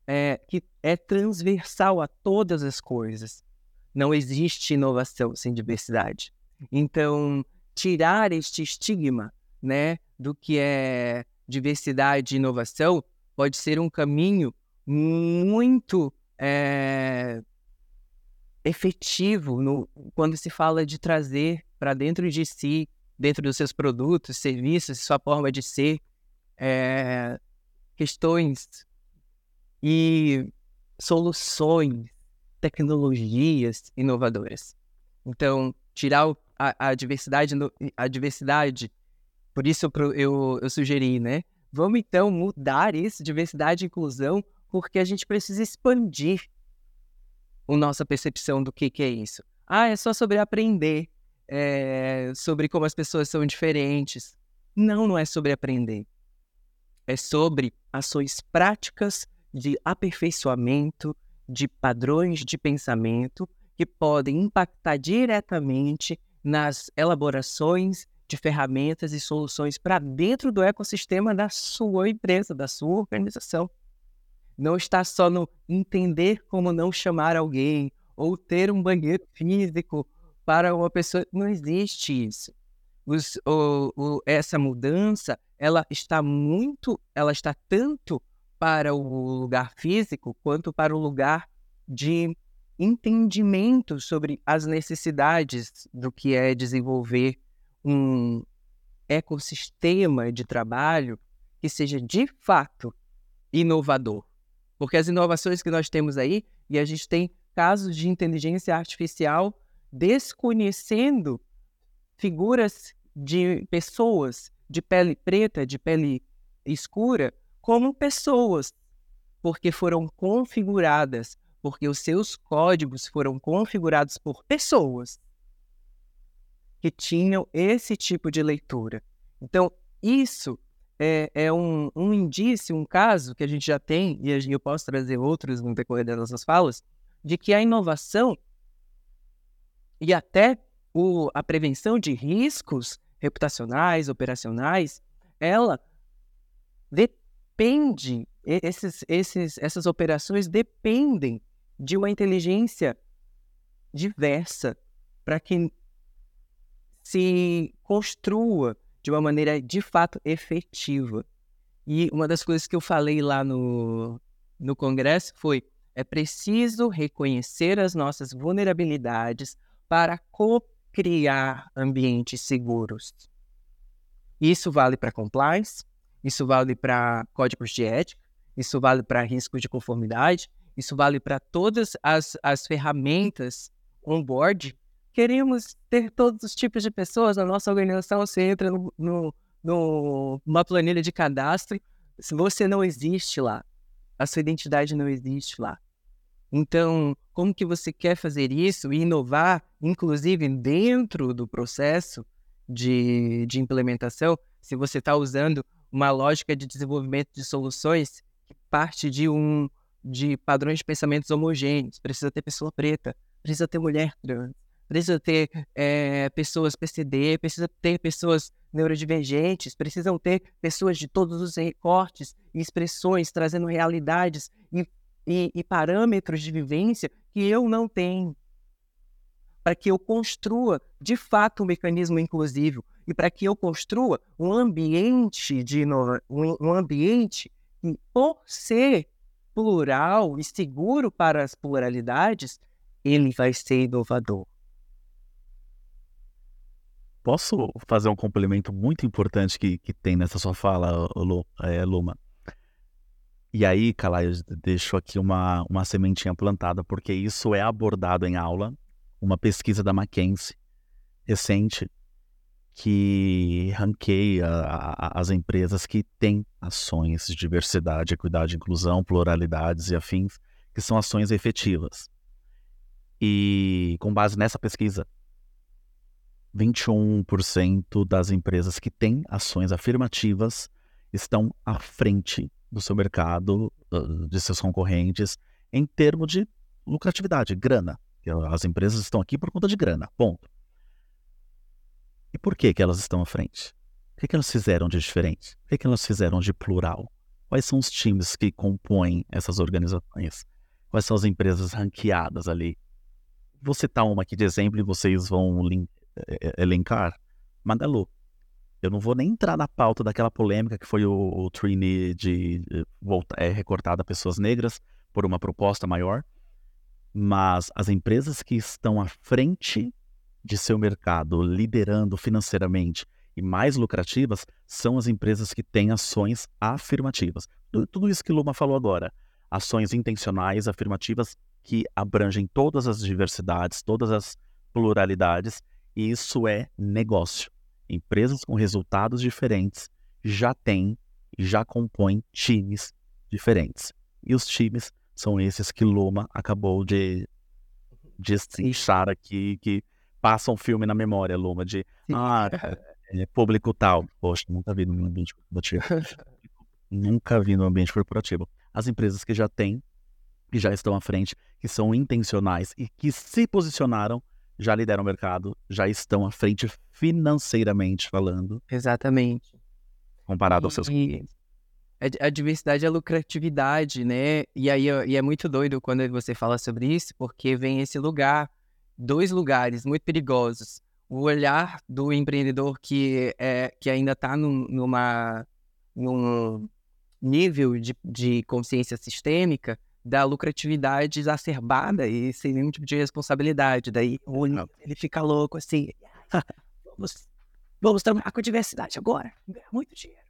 é, que é transversal a todas as coisas. Não existe inovação sem diversidade. Então, tirar este estigma, né, do que é diversidade e inovação pode ser um caminho muito é, efetivo no, quando se fala de trazer para dentro de si, dentro dos seus produtos, serviços, sua forma de ser, é, questões e soluções tecnologias inovadoras. Então, tirar a, a diversidade, a diversidade, por isso eu, eu, eu sugeri, né? Vamos então mudar isso, diversidade e inclusão, porque a gente precisa expandir a nossa percepção do que, que é isso. Ah, é só sobre aprender, é, sobre como as pessoas são diferentes. Não, não é sobre aprender. É sobre ações práticas de aperfeiçoamento, de padrões de pensamento que podem impactar diretamente nas elaborações de ferramentas e soluções para dentro do ecossistema da sua empresa, da sua organização. Não está só no entender como não chamar alguém ou ter um banheiro físico para uma pessoa. Não existe isso. Os, o, o, essa mudança ela está muito, ela está tanto para o lugar físico quanto para o lugar de entendimento sobre as necessidades do que é desenvolver um, ecossistema de trabalho que seja de fato inovador. Porque as inovações que nós temos aí, e a gente tem casos de inteligência artificial desconhecendo figuras de pessoas de pele preta, de pele escura, como pessoas, porque foram configuradas, porque os seus códigos foram configurados por pessoas que tinham esse tipo de leitura. Então, isso é, é um, um, indício, um caso que a gente já tem, e eu posso trazer outros no decorrer das nossas falas, de que a inovação e até o, a prevenção de riscos reputacionais, operacionais, ela depende, esses, esses, essas operações dependem de uma inteligência diversa para que se construa de uma maneira de fato efetiva. E uma das coisas que eu falei lá no, no Congresso foi: é preciso reconhecer as nossas vulnerabilidades para co-criar ambientes seguros. Isso vale para compliance, isso vale para códigos de ética, isso vale para riscos de conformidade, isso vale para todas as, as ferramentas on-board queremos ter todos os tipos de pessoas na nossa organização. Você entra no, no, numa planilha de cadastro, se você não existe lá, a sua identidade não existe lá. Então, como que você quer fazer isso e inovar, inclusive dentro do processo de, de implementação, se você está usando uma lógica de desenvolvimento de soluções que parte de um de padrões de pensamentos homogêneos, precisa ter pessoa preta, precisa ter mulher trans, precisa ter é, pessoas PCD, precisa ter pessoas neurodivergentes, precisam ter pessoas de todos os recortes e expressões, trazendo realidades e, e, e parâmetros de vivência que eu não tenho. Para que eu construa, de fato, um mecanismo inclusivo e para que eu construa um ambiente de inova um, ambiente que, por ser plural e seguro para as pluralidades, ele vai ser inovador. Posso fazer um complemento muito importante que, que tem nessa sua fala, Lu, é, Luma? E aí, Calai, eu deixo aqui uma, uma sementinha plantada, porque isso é abordado em aula, uma pesquisa da McKinsey recente, que ranqueia as empresas que têm ações de diversidade, equidade, inclusão, pluralidades e afins, que são ações efetivas. E com base nessa pesquisa, 21% das empresas que têm ações afirmativas estão à frente do seu mercado, de seus concorrentes, em termos de lucratividade, grana. As empresas estão aqui por conta de grana, ponto. E por que, que elas estão à frente? O que, que elas fizeram de diferente? O que, que elas fizeram de plural? Quais são os times que compõem essas organizações? Quais são as empresas ranqueadas ali? Vou citar uma aqui de exemplo e vocês vão elencar, Magalu. Eu não vou nem entrar na pauta daquela polêmica que foi o, o Trini de, de voltar, é, recortar pessoas negras por uma proposta maior, mas as empresas que estão à frente de seu mercado, liderando financeiramente e mais lucrativas, são as empresas que têm ações afirmativas. Tudo isso que Luma falou agora, ações intencionais, afirmativas, que abrangem todas as diversidades, todas as pluralidades isso é negócio. Empresas com resultados diferentes já têm e já compõem times diferentes. E os times são esses que Loma acabou de destrinchar aqui, que passam um filme na memória, Loma, de ah, é, é, público tal. Poxa, nunca vi no ambiente corporativo. nunca vi no ambiente corporativo. As empresas que já têm, que já estão à frente, que são intencionais e que se posicionaram já lideram o mercado, já estão à frente financeiramente falando. Exatamente. Comparado e, aos seus clientes. A diversidade é lucratividade, né? E aí e é muito doido quando você fala sobre isso, porque vem esse lugar, dois lugares muito perigosos. O olhar do empreendedor que, é, que ainda está num, numa, num nível de, de consciência sistêmica da lucratividade exacerbada e sem nenhum tipo de responsabilidade. Daí ele fica louco assim, vamos vamos trabalhar com diversidade agora, muito dinheiro.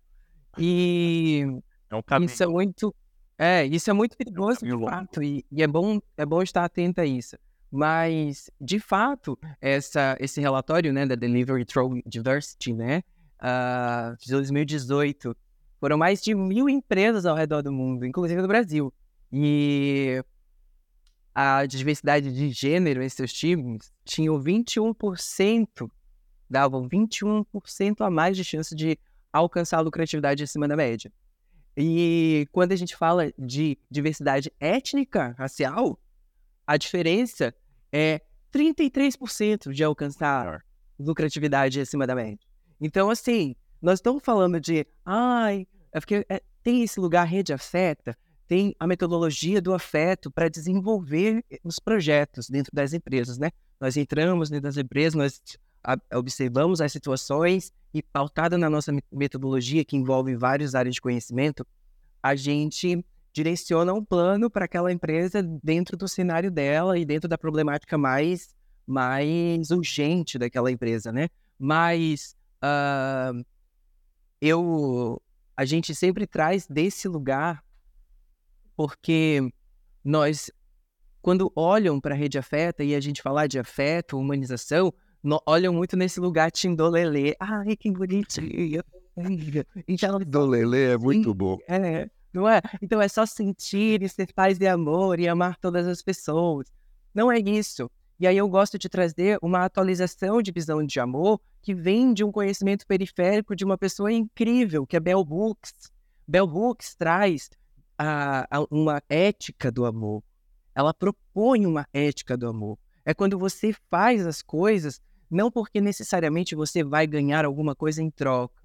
E É um caminho. isso é muito, é, isso é muito perigoso, caminho de longo. fato, e, e é bom, é bom estar atento a isso. Mas, de fato, essa, esse relatório, né, da Delivery Through Diversity, né, ah, de 2018, foram mais de mil empresas ao redor do mundo, inclusive no Brasil. E a diversidade de gênero em seus times tinham 21%, davam 21% a mais de chance de alcançar a lucratividade acima da média. E quando a gente fala de diversidade étnica, racial, a diferença é 33% de alcançar lucratividade acima da média. Então, assim, nós estamos falando de, ai, é porque é, tem esse lugar rede afeta, tem a metodologia do afeto para desenvolver os projetos dentro das empresas, né? Nós entramos dentro das empresas, nós observamos as situações e pautada na nossa me- metodologia, que envolve várias áreas de conhecimento, a gente direciona um plano para aquela empresa dentro do cenário dela e dentro da problemática mais, mais urgente daquela empresa, né? Mas ah, eu, a gente sempre traz desse lugar porque nós, quando olham para a rede afeta e a gente falar de afeto, humanização, no- olham muito nesse lugar tindolelê. Ai, que bonitinho. Então, Do Lele é muito bom. é, não é? Então é só sentir e ser paz de amor e amar todas as pessoas. Não é isso. E aí eu gosto de trazer uma atualização de visão de amor que vem de um conhecimento periférico de uma pessoa incrível, que é Bell Hooks. Bell Hooks traz a- a- uma ética do amor. Ela propõe uma ética do amor. É quando você faz as coisas não porque necessariamente você vai ganhar alguma coisa em troca.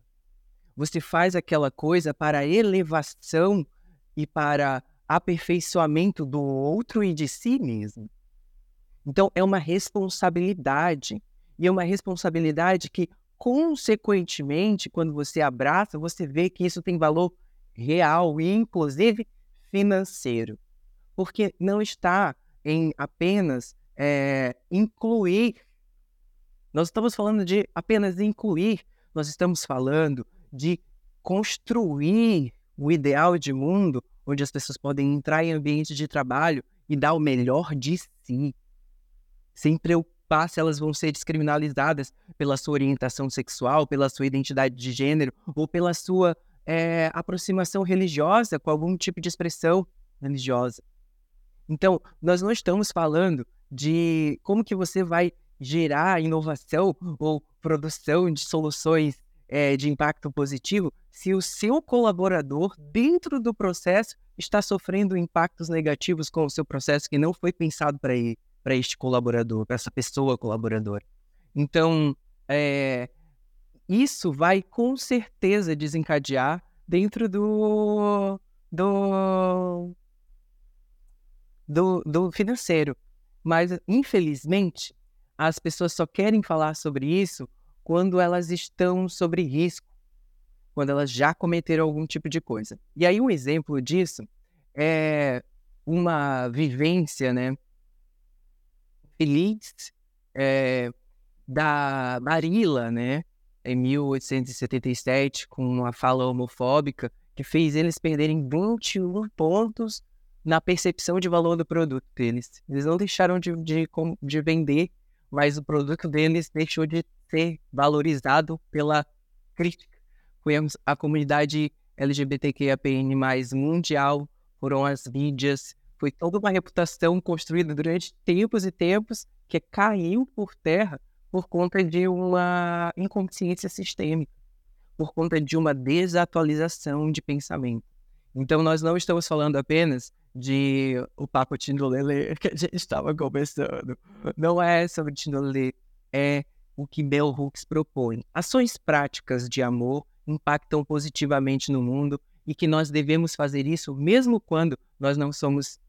Você faz aquela coisa para elevação e para aperfeiçoamento do outro e de si mesmo. Então, é uma responsabilidade. E é uma responsabilidade que, consequentemente, quando você abraça, você vê que isso tem valor real e, inclusive, financeiro. Porque não está em apenas eh, incluir. Nós estamos falando de apenas incluir, nós estamos falando de construir o ideal de mundo onde as pessoas podem entrar em ambiente de trabalho e dar o melhor de si, sem preocupar se elas vão ser descriminalizadas pela sua orientação sexual, pela sua identidade de gênero ou pela sua eh, aproximação religiosa com algum tipo de expressão religiosa. Então, nós não estamos falando de como que você vai gerar inovação ou produção de soluções eh, de impacto positivo se o seu colaborador, dentro do processo, está sofrendo impactos negativos com o seu processo que não foi pensado para para este colaborador, para essa pessoa colaboradora. Então, eh, isso vai com certeza desencadear dentro do, do, do, do financeiro. Mas, infelizmente, as pessoas só querem falar sobre isso quando elas estão sobre risco, quando elas já cometeram algum tipo de coisa. E aí um exemplo disso é uma vivência, né, feliz é, da Marila, né, em 1877, com uma fala homofóbica que fez eles perderem 21 pontos na percepção de valor do produto deles. Eles não deixaram de, de, de vender, mas o produto deles deixou de ser valorizado pela crítica. Foi a- comunidade LGBTQIAPN+, mundial, foram as mídias, foi toda uma reputação construída durante tempos e tempos que caiu por terra por conta de uma inconsciência sistêmica, por conta de uma desatualização de pensamento. Então, nós não estamos falando apenas de o papo Tindolele que a gente estava conversando. Não é sobre Tindolele, é o que Bell Hooks propõe. Ações práticas de amor impactam positivamente no mundo e que nós devemos fazer isso mesmo quando nós não somos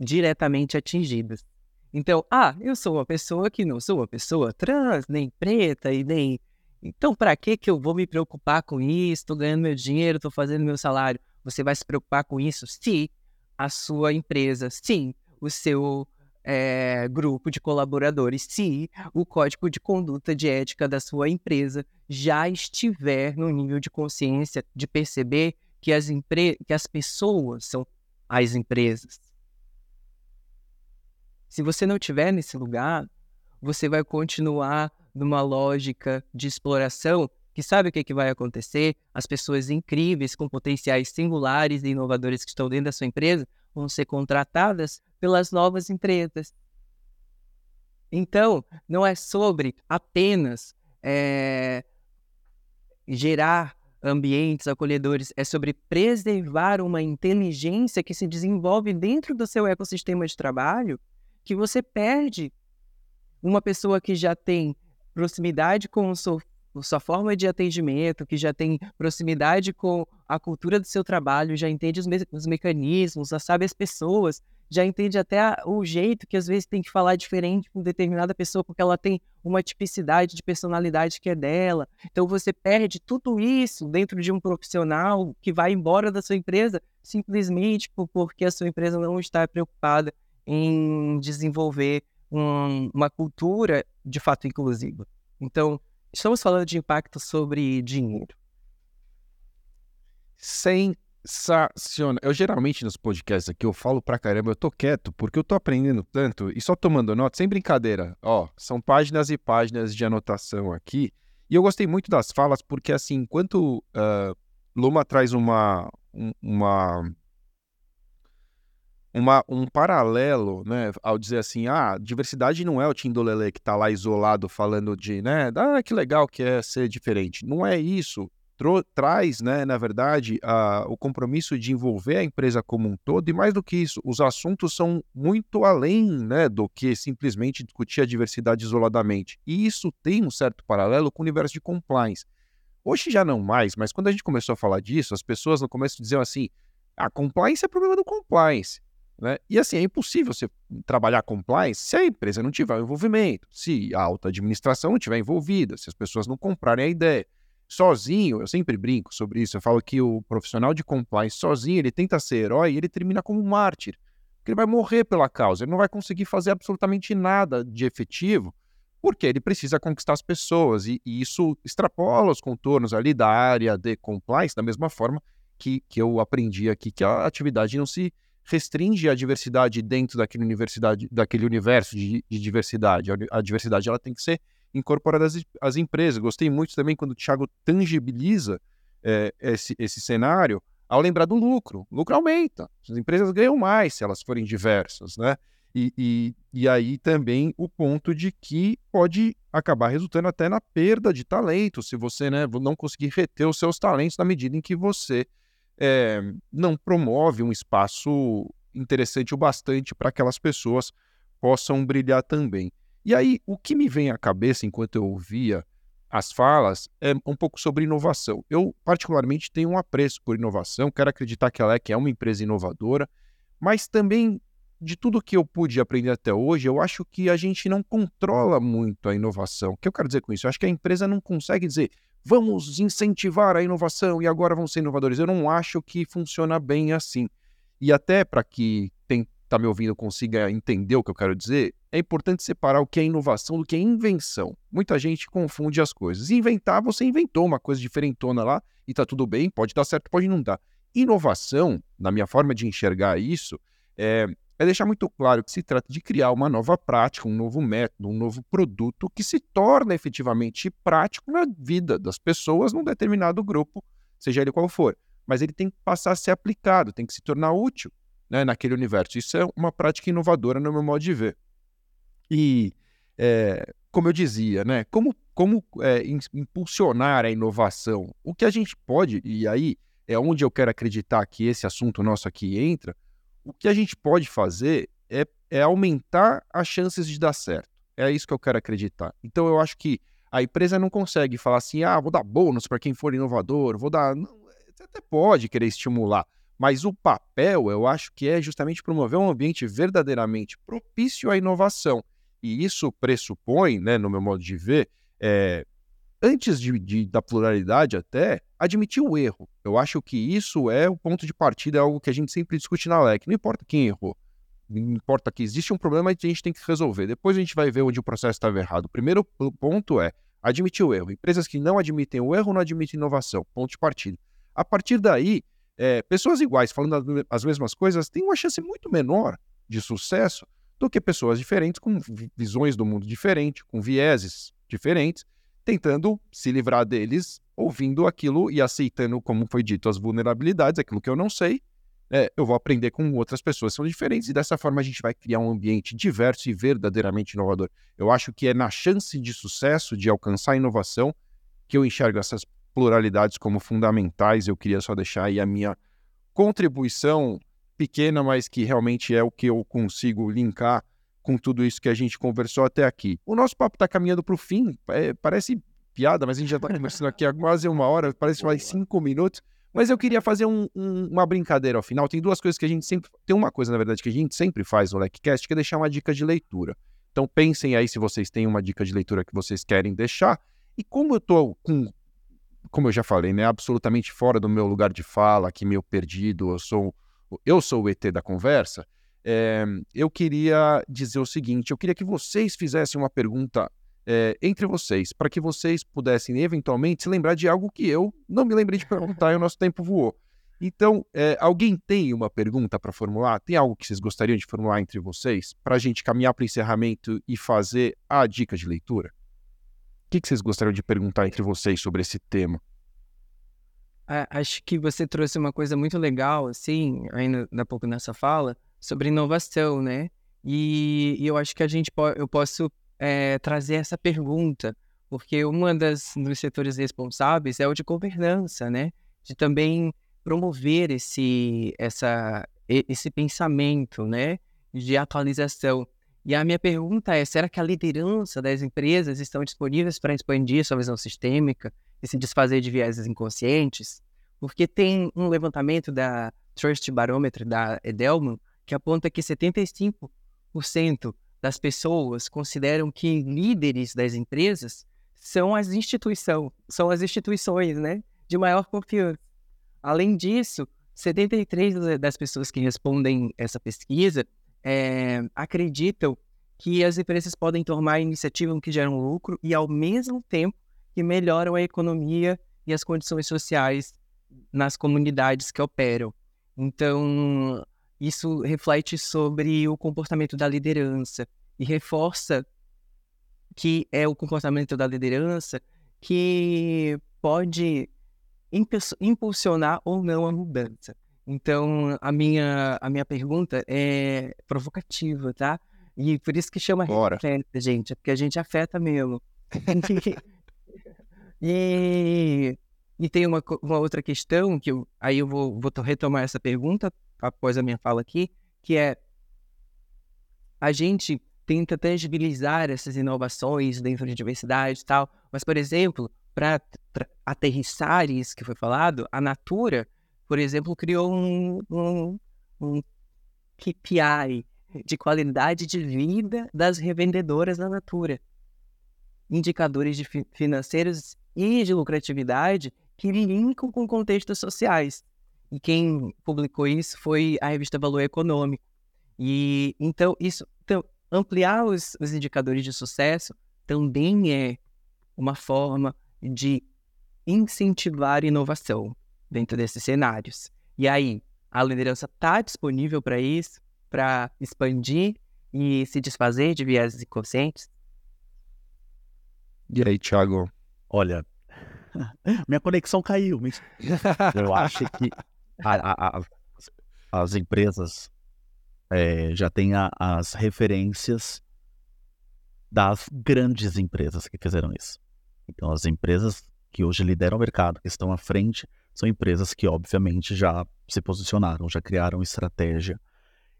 diretamente atingidos. Então, ah, eu sou uma pessoa que não sou uma pessoa trans, nem preta e nem. Então, para que que eu vou me preocupar com isso? Estou ganhando meu dinheiro, estou fazendo meu salário. Você vai se preocupar com isso se a sua empresa, sim, o seu é, grupo de colaboradores se o código de conduta de ética da sua empresa já estiver no nível de consciência de perceber que as, empre que as pessoas são as empresas. Se você não estiver nesse lugar, você vai continuar numa lógica de exploração que sabe o que, que vai acontecer? As pessoas incríveis, com potenciais singulares e inovadores que estão dentro da sua empresa, vão ser contratadas pelas novas empresas. Então, não é sobre apenas é, gerar ambientes acolhedores, é sobre preservar uma inteligência que se desenvolve dentro do seu ecossistema de trabalho, que você perde uma pessoa que já tem proximidade com seu sua forma de atendimento, que já tem proximidade com a cultura do seu trabalho, já entende os, me os mecanismos, já sabe as pessoas, já entende até a, o jeito que às vezes tem que falar diferente com determinada pessoa, porque ela tem uma tipicidade de personalidade que é dela. Então você perde tudo isso dentro de um profissional que vai embora da sua empresa simplesmente porque a sua empresa não está preocupada em desenvolver um, uma cultura de fato inclusiva. Então, Estamos falando de impacto sobre dinheiro. Sensacional. Eu geralmente nos podcasts aqui eu falo pra caramba, eu tô quieto porque eu tô aprendendo tanto e só tomando nota, sem brincadeira. Ó, são páginas e páginas de anotação aqui. E eu gostei muito das falas porque, assim, enquanto uh, Luma traz uma, uma uma, um paralelo, né, ao dizer assim, ah, diversidade não é o Tindolele que está lá isolado falando de, né, ah, que legal que é ser diferente. Não é isso. Tro traz, né, na verdade, a, o compromisso de envolver a empresa como um todo, e mais do que isso, os assuntos são muito além, né, do que simplesmente discutir a diversidade isoladamente. E isso tem um certo paralelo com o universo de compliance. Hoje já não mais, mas quando a gente começou a falar disso, as pessoas no começo diziam assim, a ah, compliance é problema do compliance. Né? E assim, é impossível você trabalhar compliance se a empresa não tiver envolvimento, se a alta administração não estiver envolvida, se as pessoas não comprarem a ideia. Sozinho, eu sempre brinco sobre isso, eu falo que o profissional de compliance sozinho, ele tenta ser herói e ele termina como mártir. Porque ele vai morrer pela causa, ele não vai conseguir fazer absolutamente nada de efetivo, porque ele precisa conquistar as pessoas, e, e isso extrapola os contornos ali da área de compliance, da mesma forma que, que eu aprendi aqui, que a atividade não se restringe a diversidade dentro daquele, universidade, daquele universo de, de diversidade. A, diversidade ela tem que ser incorporada às, às, empresas. Gostei muito também quando o Thiago tangibiliza é, esse, esse cenário ao lembrar do lucro. O lucro aumenta, as empresas ganham mais se elas forem diversas, né? E, e, e aí também o ponto de que pode acabar resultando até na perda de talento, se você né, não conseguir reter os seus talentos na medida em que você é, não promove um espaço interessante o bastante para que aquelas pessoas possam brilhar também. E aí, o que me vem à cabeça enquanto eu ouvia as falas é um pouco sobre inovação. Eu, particularmente, tenho um apreço por inovação, quero acreditar que ela é, que é uma empresa inovadora, mas também, de tudo que eu pude aprender até hoje, eu acho que a gente não controla muito a inovação. O que eu quero dizer com isso? Eu acho que a empresa não consegue dizer, vamos incentivar a inovação e agora vão ser inovadores. Eu não acho que funciona bem assim. E até para que quem está me ouvindo consiga entender o que eu quero dizer, é importante separar o que é inovação do que é invenção. Muita gente confunde as coisas. Inventar, você inventou uma coisa diferentona lá e está tudo bem, pode dar certo, pode não dar. Inovação, na minha forma de enxergar isso, é é deixar muito claro que se trata de criar uma nova prática, um novo método, um novo produto que se torna efetivamente prático na vida das pessoas num determinado grupo, seja ele qual for. Mas ele tem que passar a ser aplicado, tem que se tornar útil né, naquele universo. Isso é uma prática inovadora no meu modo de ver. E, é, como eu dizia, né, como, como é, impulsionar a inovação? O que a gente pode, e aí é onde eu quero acreditar que esse assunto nosso aqui entra, o que a gente pode fazer é, é aumentar as chances de dar certo. É isso que eu quero acreditar. Então eu acho que a empresa não consegue falar assim, ah, vou dar bônus para quem for inovador, vou dar. Não, você até pode querer estimular, mas o papel, eu acho que é justamente promover um ambiente verdadeiramente propício à inovação. E isso pressupõe, né, no meu modo de ver, é, antes de, de, da pluralidade até, admitir o erro. Eu acho que isso é o ponto de partida, é algo que a gente sempre discute na LEC. Não importa quem errou. importa que existe um problema que a gente tem que resolver. Depois a gente vai ver onde o processo estava errado. O primeiro ponto é admitir o erro. Empresas que não admitem o erro não admitem inovação. Ponto de partida. A partir daí, é, pessoas iguais falando as mesmas coisas têm uma chance muito menor de sucesso do que pessoas diferentes com visões do mundo diferentes, com vieses diferentes, tentando se livrar deles, ouvindo aquilo e aceitando, como foi dito, as vulnerabilidades, aquilo que eu não sei, é, eu vou aprender com outras pessoas que são diferentes e dessa forma a gente vai criar um ambiente diverso e verdadeiramente inovador. Eu acho que é na chance de sucesso, de alcançar a inovação, que eu enxergo essas pluralidades como fundamentais. Eu queria só deixar aí a minha contribuição pequena, mas que realmente é o que eu consigo linkar com tudo isso que a gente conversou até aqui. O nosso papo está caminhando para o fim, é, parece piada, mas a gente já está conversando aqui há quase uma hora, parece mais cinco minutos. Mas eu queria fazer um, um, uma brincadeira ao final. Tem duas coisas que a gente sempre. Tem uma coisa, na verdade, que a gente sempre faz no LecCast, que é deixar uma dica de leitura. Então pensem aí se vocês têm uma dica de leitura que vocês querem deixar. E como eu tô com. Como eu já falei, né? Absolutamente fora do meu lugar de fala, aqui meio perdido, eu sou, eu sou o ET da conversa. É, eu queria dizer o seguinte: eu queria que vocês fizessem uma pergunta é, entre vocês, para que vocês pudessem eventualmente se lembrar de algo que eu não me lembrei de perguntar e o nosso tempo voou. Então, é, alguém tem uma pergunta para formular? Tem algo que vocês gostariam de formular entre vocês para a gente caminhar para o encerramento e fazer a dica de leitura? O que, que vocês gostariam de perguntar entre vocês sobre esse tema? Acho que você trouxe uma coisa muito legal, assim, ainda há pouco nessa fala, sobre inovação, né? E, e eu acho que a gente po eu posso é, trazer essa pergunta, porque uma das dos setores responsáveis é o de governança, né? De também promover esse essa esse pensamento, né? De atualização. E a minha pergunta é: será que a liderança das empresas estão disponíveis para expandir sua visão sistêmica e se desfazer de vieses inconscientes? Porque tem um levantamento da Trust Barometer da Edelman que aponta que 75% das pessoas consideram que líderes das empresas são as instituições, são as instituições, né, de maior confiança. Além disso, 73 das pessoas que respondem essa pesquisa é, acreditam que as empresas podem tomar iniciativas que geram lucro e, ao mesmo tempo, que melhoram a economia e as condições sociais nas comunidades que operam. Então, isso reflete sobre o comportamento da liderança e reforça que é o comportamento da liderança que pode impulsionar ou não a mudança. Então, a minha, a minha pergunta é provocativa, tá? E por isso que chama Bora. afeta, gente, é porque a gente afeta mesmo. e, e tem uma, uma outra questão que eu, aí eu vou, vou retomar essa pergunta após a minha fala aqui, que é a gente tenta tangibilizar essas inovações dentro de diversidade e tal, mas, por exemplo, para aterrissar isso que foi falado, a Natura, por exemplo, criou um, um, um KPI de qualidade de vida das revendedoras da Natura. Indicadores fi financeiros e de lucratividade que linkam com contextos sociais. E quem publicou isso foi a revista Valor Econômico. E então isso então, ampliar os, os indicadores de sucesso também é uma forma de incentivar inovação dentro desses cenários. E aí, a liderança está disponível para isso, para expandir e se desfazer de vieses inconscientes? E aí, Thiago? Olha, minha conexão caiu. Mas eu acho que a, a, as empresas é, já têm as referências das grandes empresas que fizeram isso. Então, as empresas que hoje lideram o mercado, que estão à frente, são empresas que, obviamente, já se posicionaram, já criaram estratégia.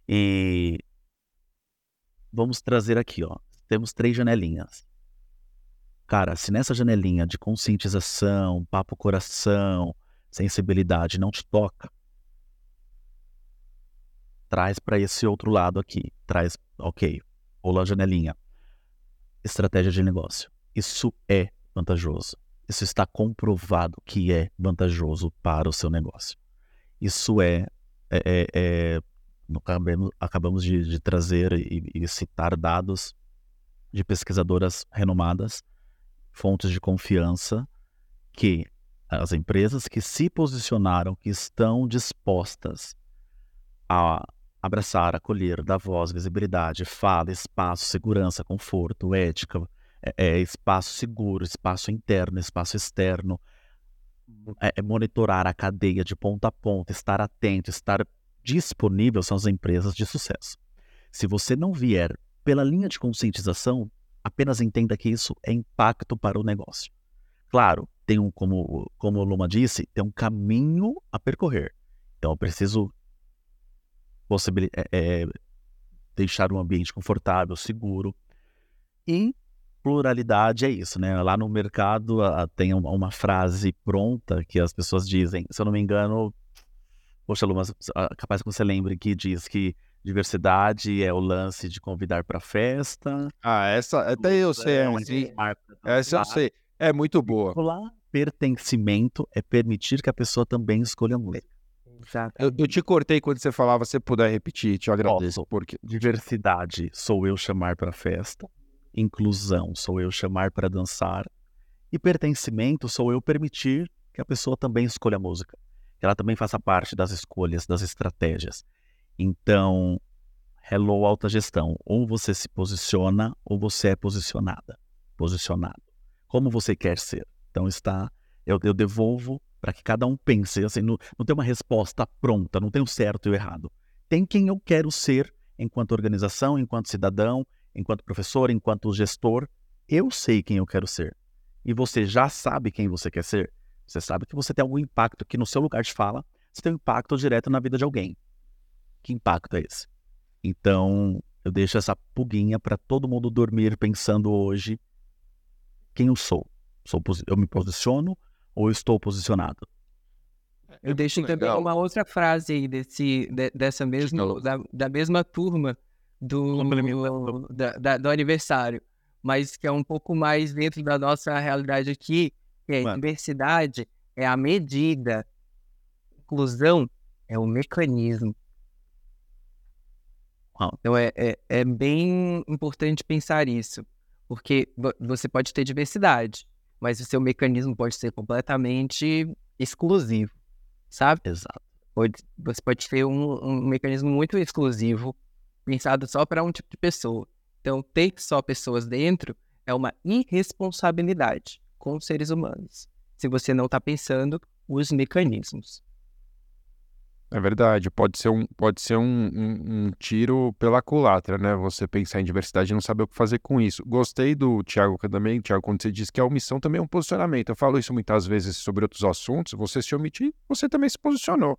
E vamos trazer aqui, ó. Temos três janelinhas. Cara, se nessa janelinha de conscientização, papo coração, sensibilidade não te toca, traz para esse outro lado aqui. Traz, ok, pula a janelinha. Estratégia de negócio. Isso é vantajoso. Isso está comprovado que é vantajoso para o seu negócio. Isso é, é, é, é acabamos, acabamos de, de trazer e, e citar dados de pesquisadoras renomadas, fontes de confiança, que as empresas que se posicionaram, que estão dispostas a abraçar, acolher, dar voz, visibilidade, fala, espaço, segurança, conforto, ética, é, é, espaço seguro, espaço interno, espaço externo, é, é, monitorar a cadeia de ponta a ponta, estar atento, estar disponível são as empresas de sucesso. Se você não vier pela linha de conscientização, apenas entenda que isso é impacto para o negócio. Claro, tem um, como, como o Luma disse, tem um caminho a percorrer. Então eu preciso é, é, deixar um ambiente confortável, seguro. E pluralidade é isso, né? Lá no mercado a, tem uma, uma, frase pronta que as pessoas dizem, se eu não me engano, poxa, Lu, mas capaz que você lembre que diz que diversidade é o lance de convidar para festa. Ah, essa até eu sei, é, essa eu sei. É muito boa. Pertencimento é permitir que a pessoa também escolha a música. Eu, eu, te cortei quando você falava, se puder repetir, te agradeço. Porque... Diversidade sou eu chamar para festa, inclusão sou eu chamar para dançar, e pertencimento sou eu permitir que a pessoa também escolha a música, que ela também faça parte das escolhas, das estratégias. Então, hello alta gestão, ou você se posiciona ou você é posicionada, posicionado. Como você quer ser? Então está, eu, eu devolvo para que cada um pense. Assim, não, não tem uma resposta pronta, não tem o certo e o errado. Tem quem eu quero ser enquanto organização, enquanto cidadão, enquanto professor, enquanto gestor. Eu sei quem eu quero ser. E você já sabe quem você quer ser. Você sabe que você tem algum impacto que no seu lugar de fala, você tem um impacto direto na vida de alguém. Que impacto é esse? Então, eu deixo essa puguinha para todo mundo dormir pensando hoje quem eu sou. Sou eu me posiciono ou estou posicionado? Eu deixo também uma outra frase aí desse, de, dessa mesma, da, da, mesma turma do, da, da, do aniversário, mas que é um pouco mais dentro da nossa realidade aqui, que é diversidade é a medida, inclusão é o mecanismo. Então é, é, é bem importante pensar isso, porque você pode ter diversidade, mas o seu mecanismo pode ser completamente exclusivo, sabe? Exato. Pode, você pode ter um, um mecanismo muito exclusivo, pensado só para um tipo de pessoa. Então, ter só pessoas dentro é uma irresponsabilidade com os seres humanos, se você não está pensando os mecanismos. É verdade, pode ser um, pode ser um, um, um, tiro pela culatra, né? Você pensar em diversidade e não saber o que fazer com isso. Gostei do Tiago também, Tiago, quando você disse que a omissão também é um posicionamento. Eu falo isso muitas vezes sobre outros assuntos. Você se omitir, você também se posicionou.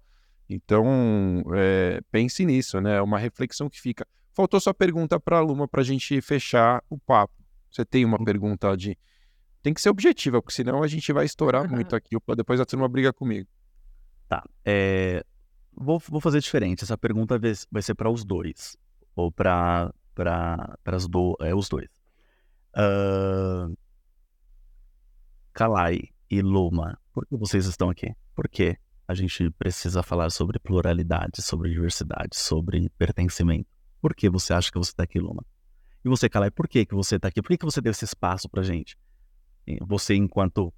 Então, é, pense nisso, né? É uma reflexão que fica. Faltou só pergunta para a Luma para a gente fechar o papo. Você tem uma pergunta de. Tem que ser objetiva, porque senão a gente vai estourar muito aqui. Depois a turma briga comigo. Tá. É, Vou, vou fazer diferente. Essa pergunta vai ser para os dois. Ou para do, é, os dois. Uh, Kalai e Luma, por que vocês estão aqui? Por que a gente precisa falar sobre pluralidade, sobre diversidade, sobre pertencimento? Por que você acha que você está aqui, Luma? E você, Kalai, por que, que você está aqui? Por que, que você deu esse espaço para gente? Você, enquanto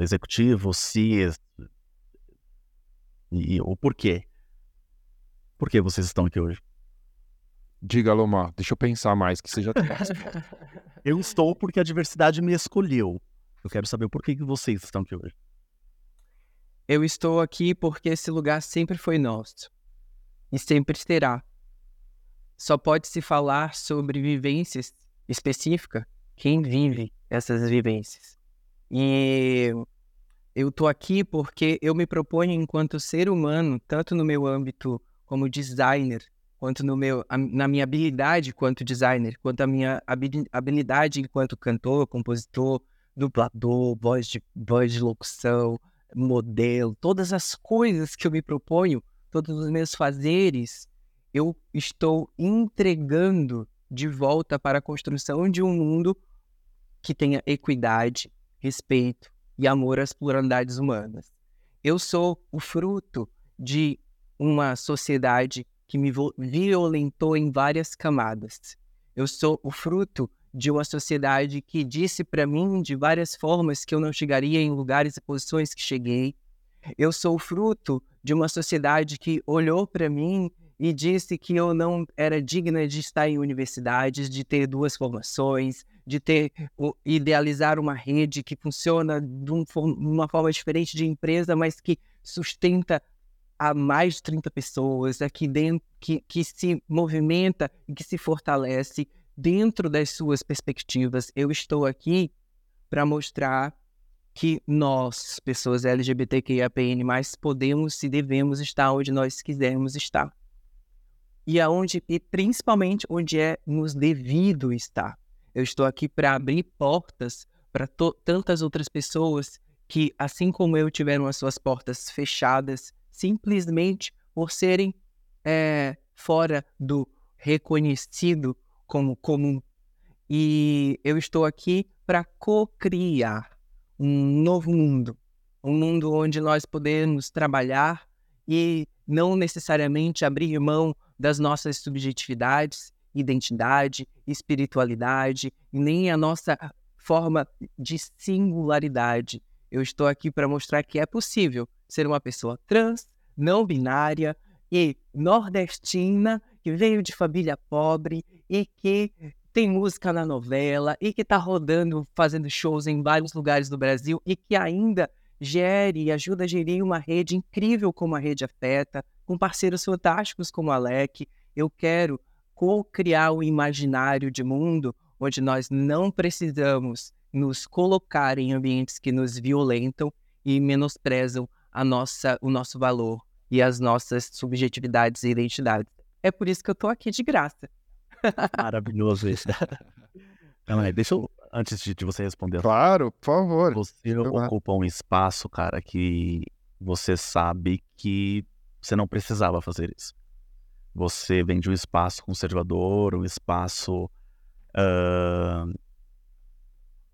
executivo, se e o porquê. Por que vocês estão aqui hoje? Diga, Lomar, deixa eu pensar mais, que você já tem Eu estou porque a diversidade me escolheu. Eu quero saber por que vocês estão aqui hoje. Eu estou aqui porque esse lugar sempre foi nosso. E sempre será. Só pode se falar sobre vivências específicas quem vive essas vivências. E eu tô aqui porque eu me proponho enquanto ser humano, tanto no meu âmbito como designer, quanto no meu, na minha habilidade quanto designer, quanto a minha habilidade enquanto cantor, compositor, dublador, voz de, voz de locução, modelo, todas as coisas que eu me proponho, todos os meus fazeres, eu estou entregando de volta para a construção de um mundo que tenha equidade, respeito, e amor às pluralidades humanas. Eu sou o fruto de uma sociedade que me violentou em várias camadas. Eu sou o fruto de uma sociedade que disse para mim de várias formas que eu não chegaria em lugares e posições que cheguei. Eu sou o fruto de uma sociedade que olhou para mim e disse que eu não era digna de estar em universidades, de ter duas formações, de ter idealizar uma rede que funciona de uma forma diferente de empresa, mas que sustenta a mais de 30 pessoas aqui dentro, que, que se movimenta e que se fortalece dentro das suas perspectivas. Eu estou aqui para mostrar que nós, pessoas LGBTQIAPN+, podemos e devemos estar onde nós quisermos estar e aonde e principalmente onde é nos devido estar. Eu estou aqui para abrir portas para tantas outras pessoas que, assim como eu, tiveram as suas portas fechadas simplesmente por serem é, fora do reconhecido como comum. E eu estou aqui para co-criar um novo mundo, um mundo onde nós podemos trabalhar e não necessariamente abrir mão das nossas subjetividades, identidade, espiritualidade, nem a nossa forma de singularidade. Eu estou aqui para mostrar que é possível ser uma pessoa trans, não binária e nordestina, que veio de família pobre e que tem música na novela e que está rodando, fazendo shows em vários lugares do Brasil e que ainda gere e ajuda a gerir uma rede incrível como a Rede Afeta, com parceiros fantásticos como Alec. Eu quero co-criar um imaginário de mundo onde nós não precisamos nos colocar em ambientes que nos violentam e menosprezam a nossa, o nosso valor e as nossas subjetividades e identidades. É por isso que eu estou aqui de graça. Maravilhoso isso. Calma aí, deixa eu antes de, de você responder. Claro, por favor. Você ocupa um espaço, cara, que você sabe que você não precisava fazer isso. Você vem de um espaço conservador, um espaço uh,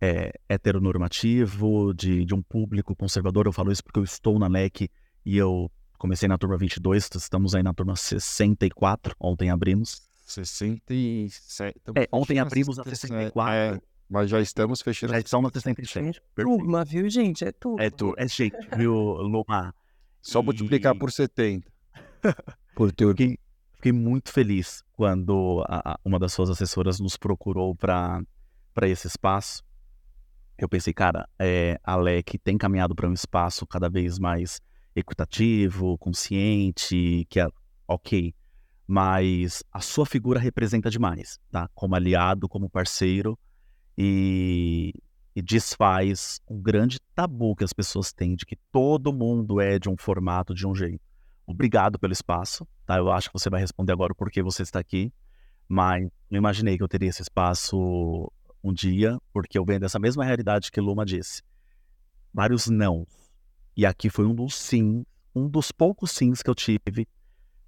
é, heteronormativo, de, de um público conservador. Eu falo isso porque eu estou na LEC e eu comecei na turma 22, estamos aí na turma 64, ontem abrimos. 67. É, ontem abrimos a 64. É, mas já estamos fechando. Já estamos na 67. Turma, viu, gente? É tudo. É tudo. É gente, viu, Luma? Só e... multiplicar por 70. por turma. Fiquei, fiquei muito feliz quando a, a, uma das suas assessoras nos procurou para esse espaço. Eu pensei, cara, é, a LEC tem caminhado para um espaço cada vez mais equitativo, consciente, que é ok, mas a sua figura representa demais, tá? Como aliado, como parceiro, e, e desfaz um grande tabu que as pessoas têm de que todo mundo é de um formato, de um jeito. Obrigado pelo espaço, tá? Eu acho que você vai responder agora o porquê você está aqui, mas não imaginei que eu teria esse espaço um dia, porque eu venho dessa mesma realidade que Luma disse. Vários não. E aqui foi um dos sim, um dos poucos sims que eu tive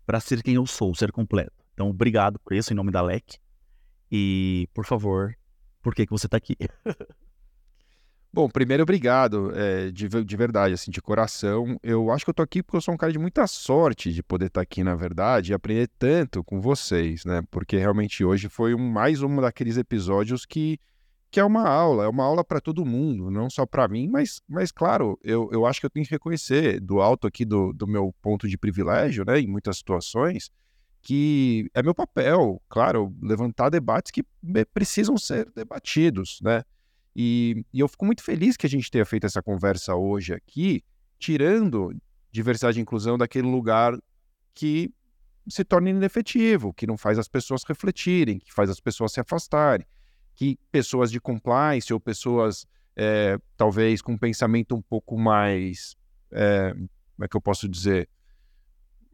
para ser quem eu sou, ser completo. Então, obrigado por isso, em nome da LEC. E, por favor, por que, que você está aqui. Bom, primeiro, obrigado, é, de, de verdade, assim, de coração. Eu acho que eu tô aqui porque eu sou um cara de muita sorte de poder estar tá aqui, na verdade, e aprender tanto com vocês, né? Porque realmente hoje foi um, mais um daqueles episódios que, que é uma aula, é uma aula para todo mundo, não só para mim, mas, mas claro, eu, eu acho que eu tenho que reconhecer do alto aqui do, do meu ponto de privilégio, né, em muitas situações, que é meu papel, claro, levantar debates que precisam ser debatidos, né? E, e, eu fico muito feliz que a gente tenha feito essa conversa hoje aqui, tirando diversidade e inclusão daquele lugar que se torna inefetivo, que não faz as pessoas refletirem, que faz as pessoas se afastarem, que pessoas de compliance ou pessoas é, talvez com um pensamento um pouco mais, é, como é que eu posso dizer,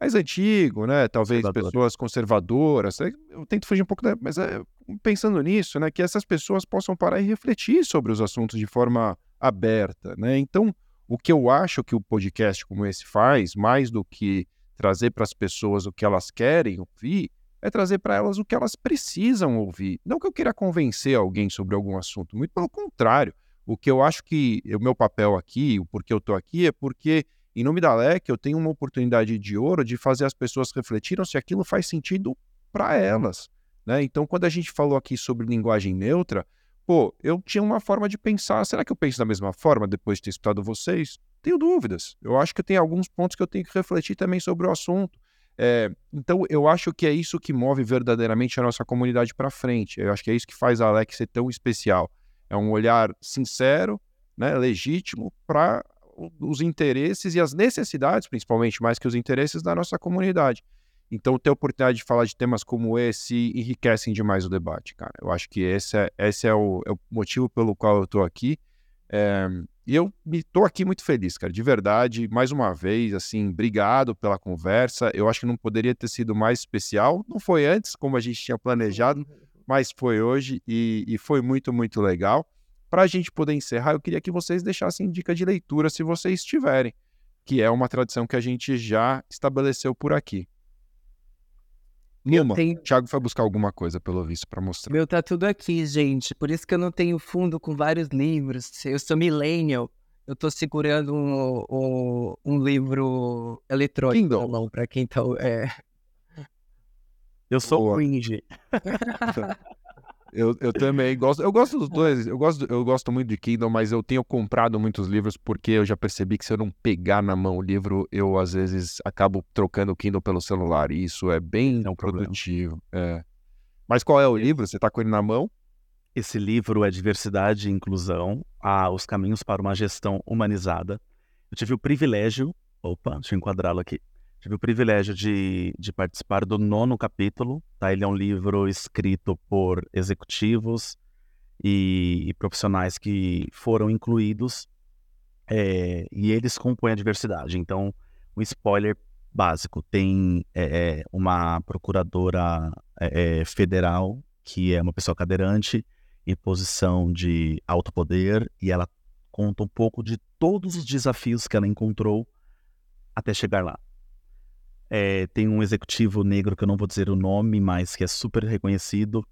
mais antigo, né? Talvez pessoas conservadoras. Eu tento fugir um pouco, da... mas é, pensando nisso, né? Que essas pessoas possam parar e refletir sobre os assuntos de forma aberta, né? Então, o que eu acho que o podcast como esse faz, mais do que trazer para as pessoas o que elas querem ouvir, é trazer para elas o que elas precisam ouvir. Não que eu queira convencer alguém sobre algum assunto, muito pelo contrário. O que eu acho que o meu papel aqui, o porquê eu estou aqui, é porque Em nome da LEC, eu tenho uma oportunidade de ouro de fazer as pessoas refletirem se aquilo faz sentido para elas. Né? Então, quando a gente falou aqui sobre linguagem neutra, pô, eu tinha uma forma de pensar. Será que eu penso da mesma forma depois de ter escutado vocês? Tenho dúvidas. Eu acho que tem alguns pontos que eu tenho que refletir também sobre o assunto. É, então, eu acho que é isso que move verdadeiramente a nossa comunidade para frente. Eu acho que é isso que faz a Alex ser tão especial. É um olhar sincero, né, legítimo para os interesses e as necessidades, principalmente mais que os interesses da nossa comunidade. Então, ter a oportunidade de falar de temas como esse enriquecem demais o debate, cara. Eu acho que esse é, esse é, o, é o motivo pelo qual eu estou aqui. É, e eu estou aqui muito feliz, cara, de verdade. Mais uma vez, assim, obrigado pela conversa. Eu acho que não poderia ter sido mais especial. Não foi antes, como a gente tinha planejado, mas foi hoje e, e foi muito, muito legal. Para a gente poder encerrar, eu queria que vocês deixassem dica de leitura se vocês tiverem, que é uma tradição que a gente já estabeleceu por aqui. Numa, tenho... Thiago foi buscar alguma coisa, pelo visto, para mostrar. Meu, tá tudo aqui, gente. Por isso que eu não tenho fundo com vários livros. Eu sou millennial. Eu tô segurando um, um, um livro eletrônico Kindle. na mão, pra quem tá... É... Eu sou Boa. cringe. Eu, eu também gosto. Eu gosto dos dois. Eu gosto, eu gosto muito de Kindle, mas eu tenho comprado muitos livros porque eu já percebi que se eu não pegar na mão o livro, eu às vezes acabo trocando o Kindle pelo celular. E isso é bem é um produtivo. É. Mas qual é o livro? Você está com ele na mão? Esse livro é Diversidade e Inclusão: ah, Os Caminhos para uma Gestão Humanizada. Eu tive o privilégio. Opa, deixa eu enquadrá-lo aqui. Tive o privilégio de, de participar do nono capítulo. Tá? Ele é um livro escrito por executivos e, e profissionais que foram incluídos é, e eles compõem a diversidade. Então, um spoiler básico: tem é, uma procuradora é, federal que é uma pessoa cadeirante em posição de alto poder e ela conta um pouco de todos os desafios que ela encontrou até chegar lá. É, tem um executivo negro que eu não vou dizer o nome, mas que é super reconhecido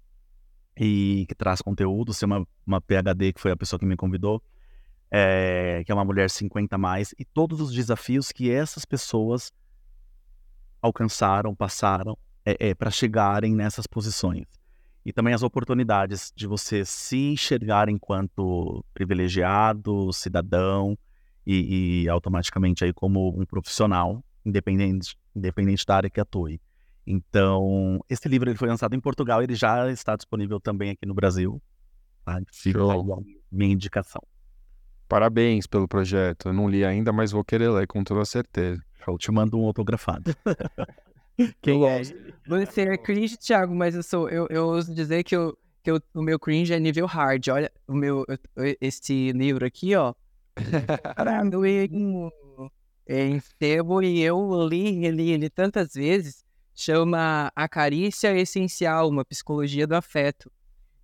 e que traz conteúdo. Tem uma, uma PhD que foi a pessoa que me convidou, é, que é uma mulher 50 mais, e todos os desafios que essas pessoas alcançaram, passaram é, é para chegarem nessas posições. E também as oportunidades de você se enxergar enquanto privilegiado, cidadão e, e automaticamente aí como um profissional independente independente da área que atue. Então, esse livro ele foi lançado em Portugal, ele já está disponível também aqui no Brasil. Tá? Fica aí minha indicação. Parabéns pelo projeto. Eu não li ainda, mas vou querer ler com toda certeza. Eu te mando um autografado. Quem é? Você é cringe, Thiago, mas eu sou. Eu, eu ouso dizer que, eu, que eu, o meu cringe é nível hard. Olha, o meu, esse livro aqui, ó. Caramba, eu em sebo e eu li ele, ele tantas vezes, chama A Carícia Essencial, uma psicologia do afeto,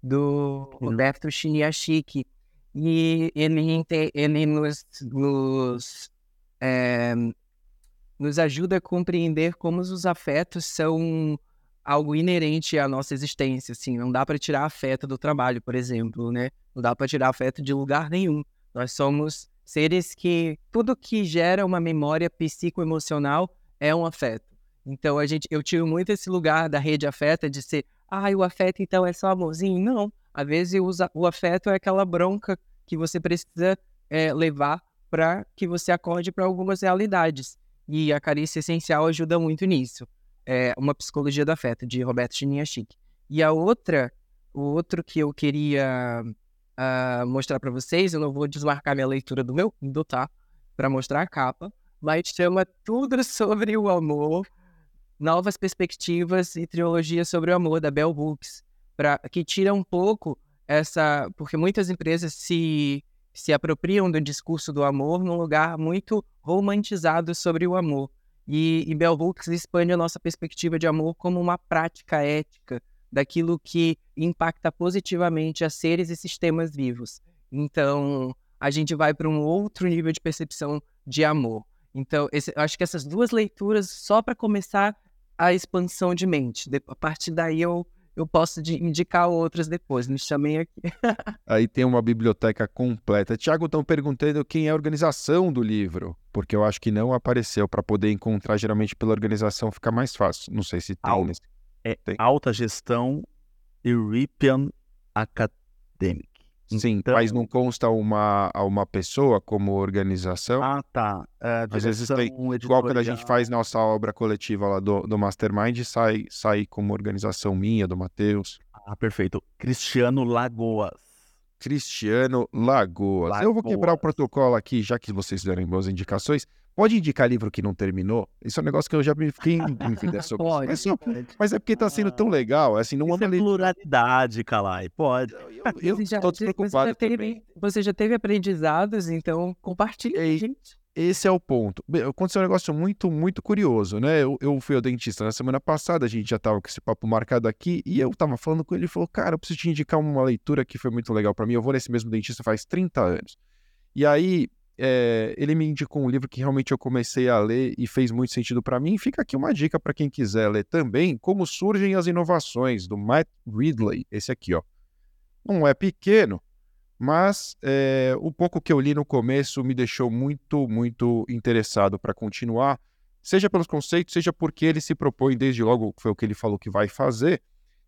do Roberto Chiniachiki. E ele, ele nos, nos, é, nos ajuda a compreender como os afetos são algo inerente à nossa existência, assim, não dá para tirar afeto do trabalho, por exemplo, né? Não dá para tirar afeto de lugar nenhum. Nós somos seres que tudo que gera uma memória psicoemocional é um afeto. Então a gente, eu tiro muito esse lugar da rede afeta de ser, ah, o afeto então é só amorzinho. Não, às vezes o, o afeto é aquela bronca que você precisa é, levar para que você acorde para algumas realidades. E a carícia essencial ajuda muito nisso. É uma psicologia do afeto de Roberto Chiniachik. E a outra, o outro que eu queria uh, mostrar para vocês. Eu não vou desmarcar minha leitura do meu Kindle, tá? Para mostrar a capa. Mas chama Tudo sobre o Amor, Novas Perspectivas e Trilogia sobre o Amor, da Bell Books. Pra, que tira um pouco essa... Porque muitas empresas se, se apropriam do discurso do amor num lugar muito romantizado sobre o amor. E, e Bell Hooks expande a nossa perspectiva de amor como uma prática ética, daquilo que impacta positivamente a seres e sistemas vivos. Então, a gente vai para um outro nível de percepção de amor. Então, esse, acho que essas duas leituras, só para começar a expansão de mente. De, a partir daí, eu, eu posso de, indicar outros depois. Me chamem aqui. Aí tem uma biblioteca completa. Tiago, estão perguntando quem é a organização do livro, porque eu acho que não apareceu para poder encontrar. Geralmente pela organização fica mais fácil. Não sei se tem. Al- nesse- É Tem. Alta Gestão European Academic. Sim, Então- mas não consta uma, uma pessoa como organização. Ah, tá. É, Às vezes tem- direção Igual quando a gente editorial. faz nossa obra coletiva lá do, do Mastermind, sai, sai como organização minha, do Matheus. Ah, perfeito. Cristiano Lagoas. Cristiano Lagoas. Eu vou quebrar o Lagoas. protocolo aqui, já que vocês deram boas indicações. Pode indicar livro que não terminou? Isso é um negócio que eu já me fiquei em dúvida sobre. isso. Pode. Mas, só- mas é porque tá sendo tão legal, assim, não Isso é pluralidade, Calai. Pode. Eu já- tô você já despreocupado teve-. Você já teve aprendizados, então compartilha, Ei, gente. Esse é o ponto. Aconteceu um negócio muito, muito curioso, né? Eu, eu fui ao dentista na semana passada, a gente já tava com esse papo marcado aqui, e eu tava falando com ele, ele falou, cara, eu preciso te indicar uma leitura que foi muito legal pra mim, eu vou nesse mesmo dentista faz 30 anos. E aí, é, ele me indicou um livro que realmente eu comecei a ler e fez muito sentido pra mim. Fica aqui uma dica pra quem quiser ler também, Como Surgem as Inovações, do Matt Ridley, esse aqui, ó. Não é pequeno, mas é, o pouco que eu li no começo me deixou muito, muito interessado para continuar, seja pelos conceitos, seja porque ele se propõe desde logo, foi o que ele falou que vai fazer,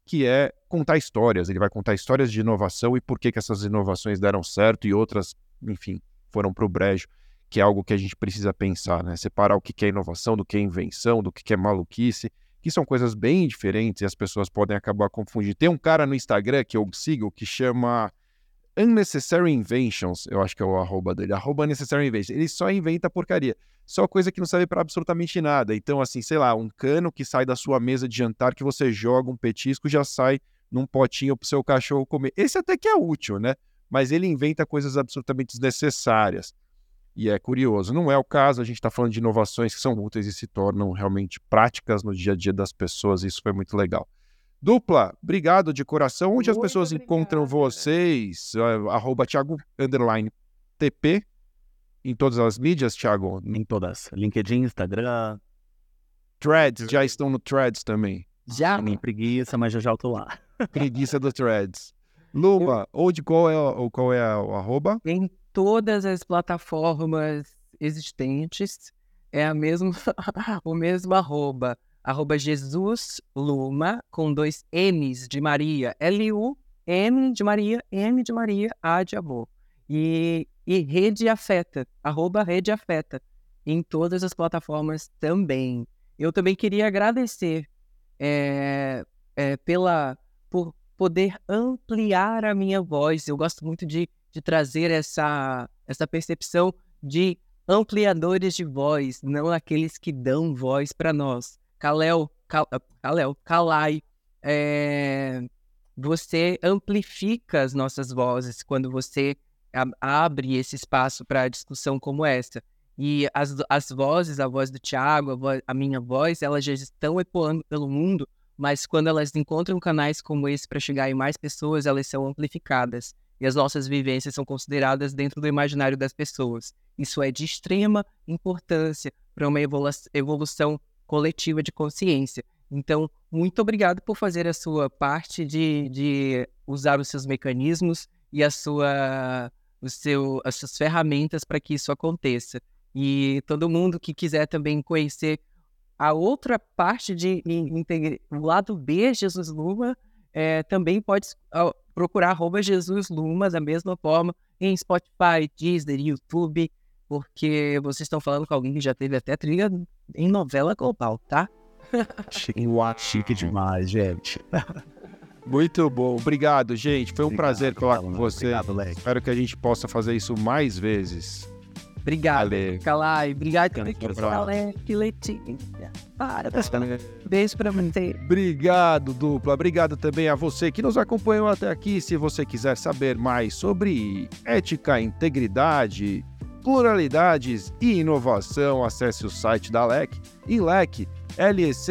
que é contar histórias. Ele vai contar histórias de inovação e por que, que essas inovações deram certo e outras, enfim, foram para o brejo, que é algo que a gente precisa pensar, né? Separar o que é inovação do que é invenção, do que que é maluquice, que são coisas bem diferentes e as pessoas podem acabar confundindo. Tem um cara no Instagram que eu sigo que chama Unnecessary Inventions, eu acho que é o arroba dele, arroba Unnecessary Inventions. Ele só inventa porcaria, só coisa que não serve para absolutamente nada. Então, assim, sei lá, um cano que sai da sua mesa de jantar que você joga um petisco já sai num potinho pro seu cachorro comer. Esse até que é útil, né? Mas ele inventa coisas absolutamente desnecessárias. E é curioso, não é o caso, a gente está falando de inovações que são úteis e se tornam realmente práticas no dia a dia das pessoas, isso foi muito legal. Dupla, obrigado de coração. Onde as Muito pessoas encontram vocês? Ah, Arroba Thiago underline TP em todas as mídias, Thiago. Em todas. LinkedIn, Instagram. Threads, já estão no Threads também. Já Nem preguiça, mas já já eu tô lá. Preguiça do Threads. Luma, onde qual é, o- qual é o arroba? em todas as plataformas existentes é a mesma, o mesmo arroba. Arroba Jesus Luma com dois M's de Maria. L-U-M de Maria, M de Maria, A de amor. E, e Rede Afeta, arroba Rede Afeta, em todas as plataformas também. Eu também queria agradecer é, é, pela, por poder ampliar a minha voz. Eu gosto muito de, de trazer essa, essa percepção de ampliadores de voz, não aqueles que dão voz para nós. Kalel, Kal, Kalel, Kalai, é, você amplifica as nossas vozes quando você abre esse espaço para discussão como essa. E as, as vozes, a voz do Tiago, a, a minha voz, elas já estão ecoando pelo mundo, mas quando elas encontram canais como esse para chegar em mais pessoas, elas são amplificadas. E as nossas vivências são consideradas dentro do imaginário das pessoas. Isso é de extrema importância para uma evolu- evolução coletiva de consciência. Então, muito obrigado por fazer a sua parte de, de usar os seus mecanismos e a sua, o seu, as suas ferramentas para que isso aconteça. E todo mundo que quiser também conhecer a outra parte de in- integre- o lado B, Jesus Luma, é, também pode ah, procurar arroba Jesus Luma da mesma forma em Spotify, Disney, YouTube, porque vocês estão falando com alguém que já teve até trilha em novela global, tá? Chique, chique demais, gente. Muito bom. Obrigado, gente. Foi um Obrigado, prazer falar com você. Obrigado, Leque. Espero que a gente possa fazer isso mais vezes. Obrigado. Calai. Obrigado, Grande que Letícia. Para, beijo pra você. Obrigado, dupla. Obrigado também a você que nos acompanhou até aqui. Se você quiser saber mais sobre ética, integridade, pluralidades e inovação, acesse o site da LEC em lec.com.br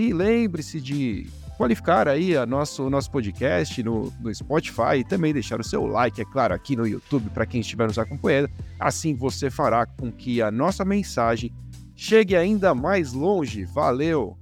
e lembre-se de qualificar aí a nosso, o nosso podcast no, no Spotify e também deixar o seu like, é claro, aqui no YouTube para quem estiver nos acompanhando. Assim você fará com que a nossa mensagem chegue ainda mais longe. Valeu!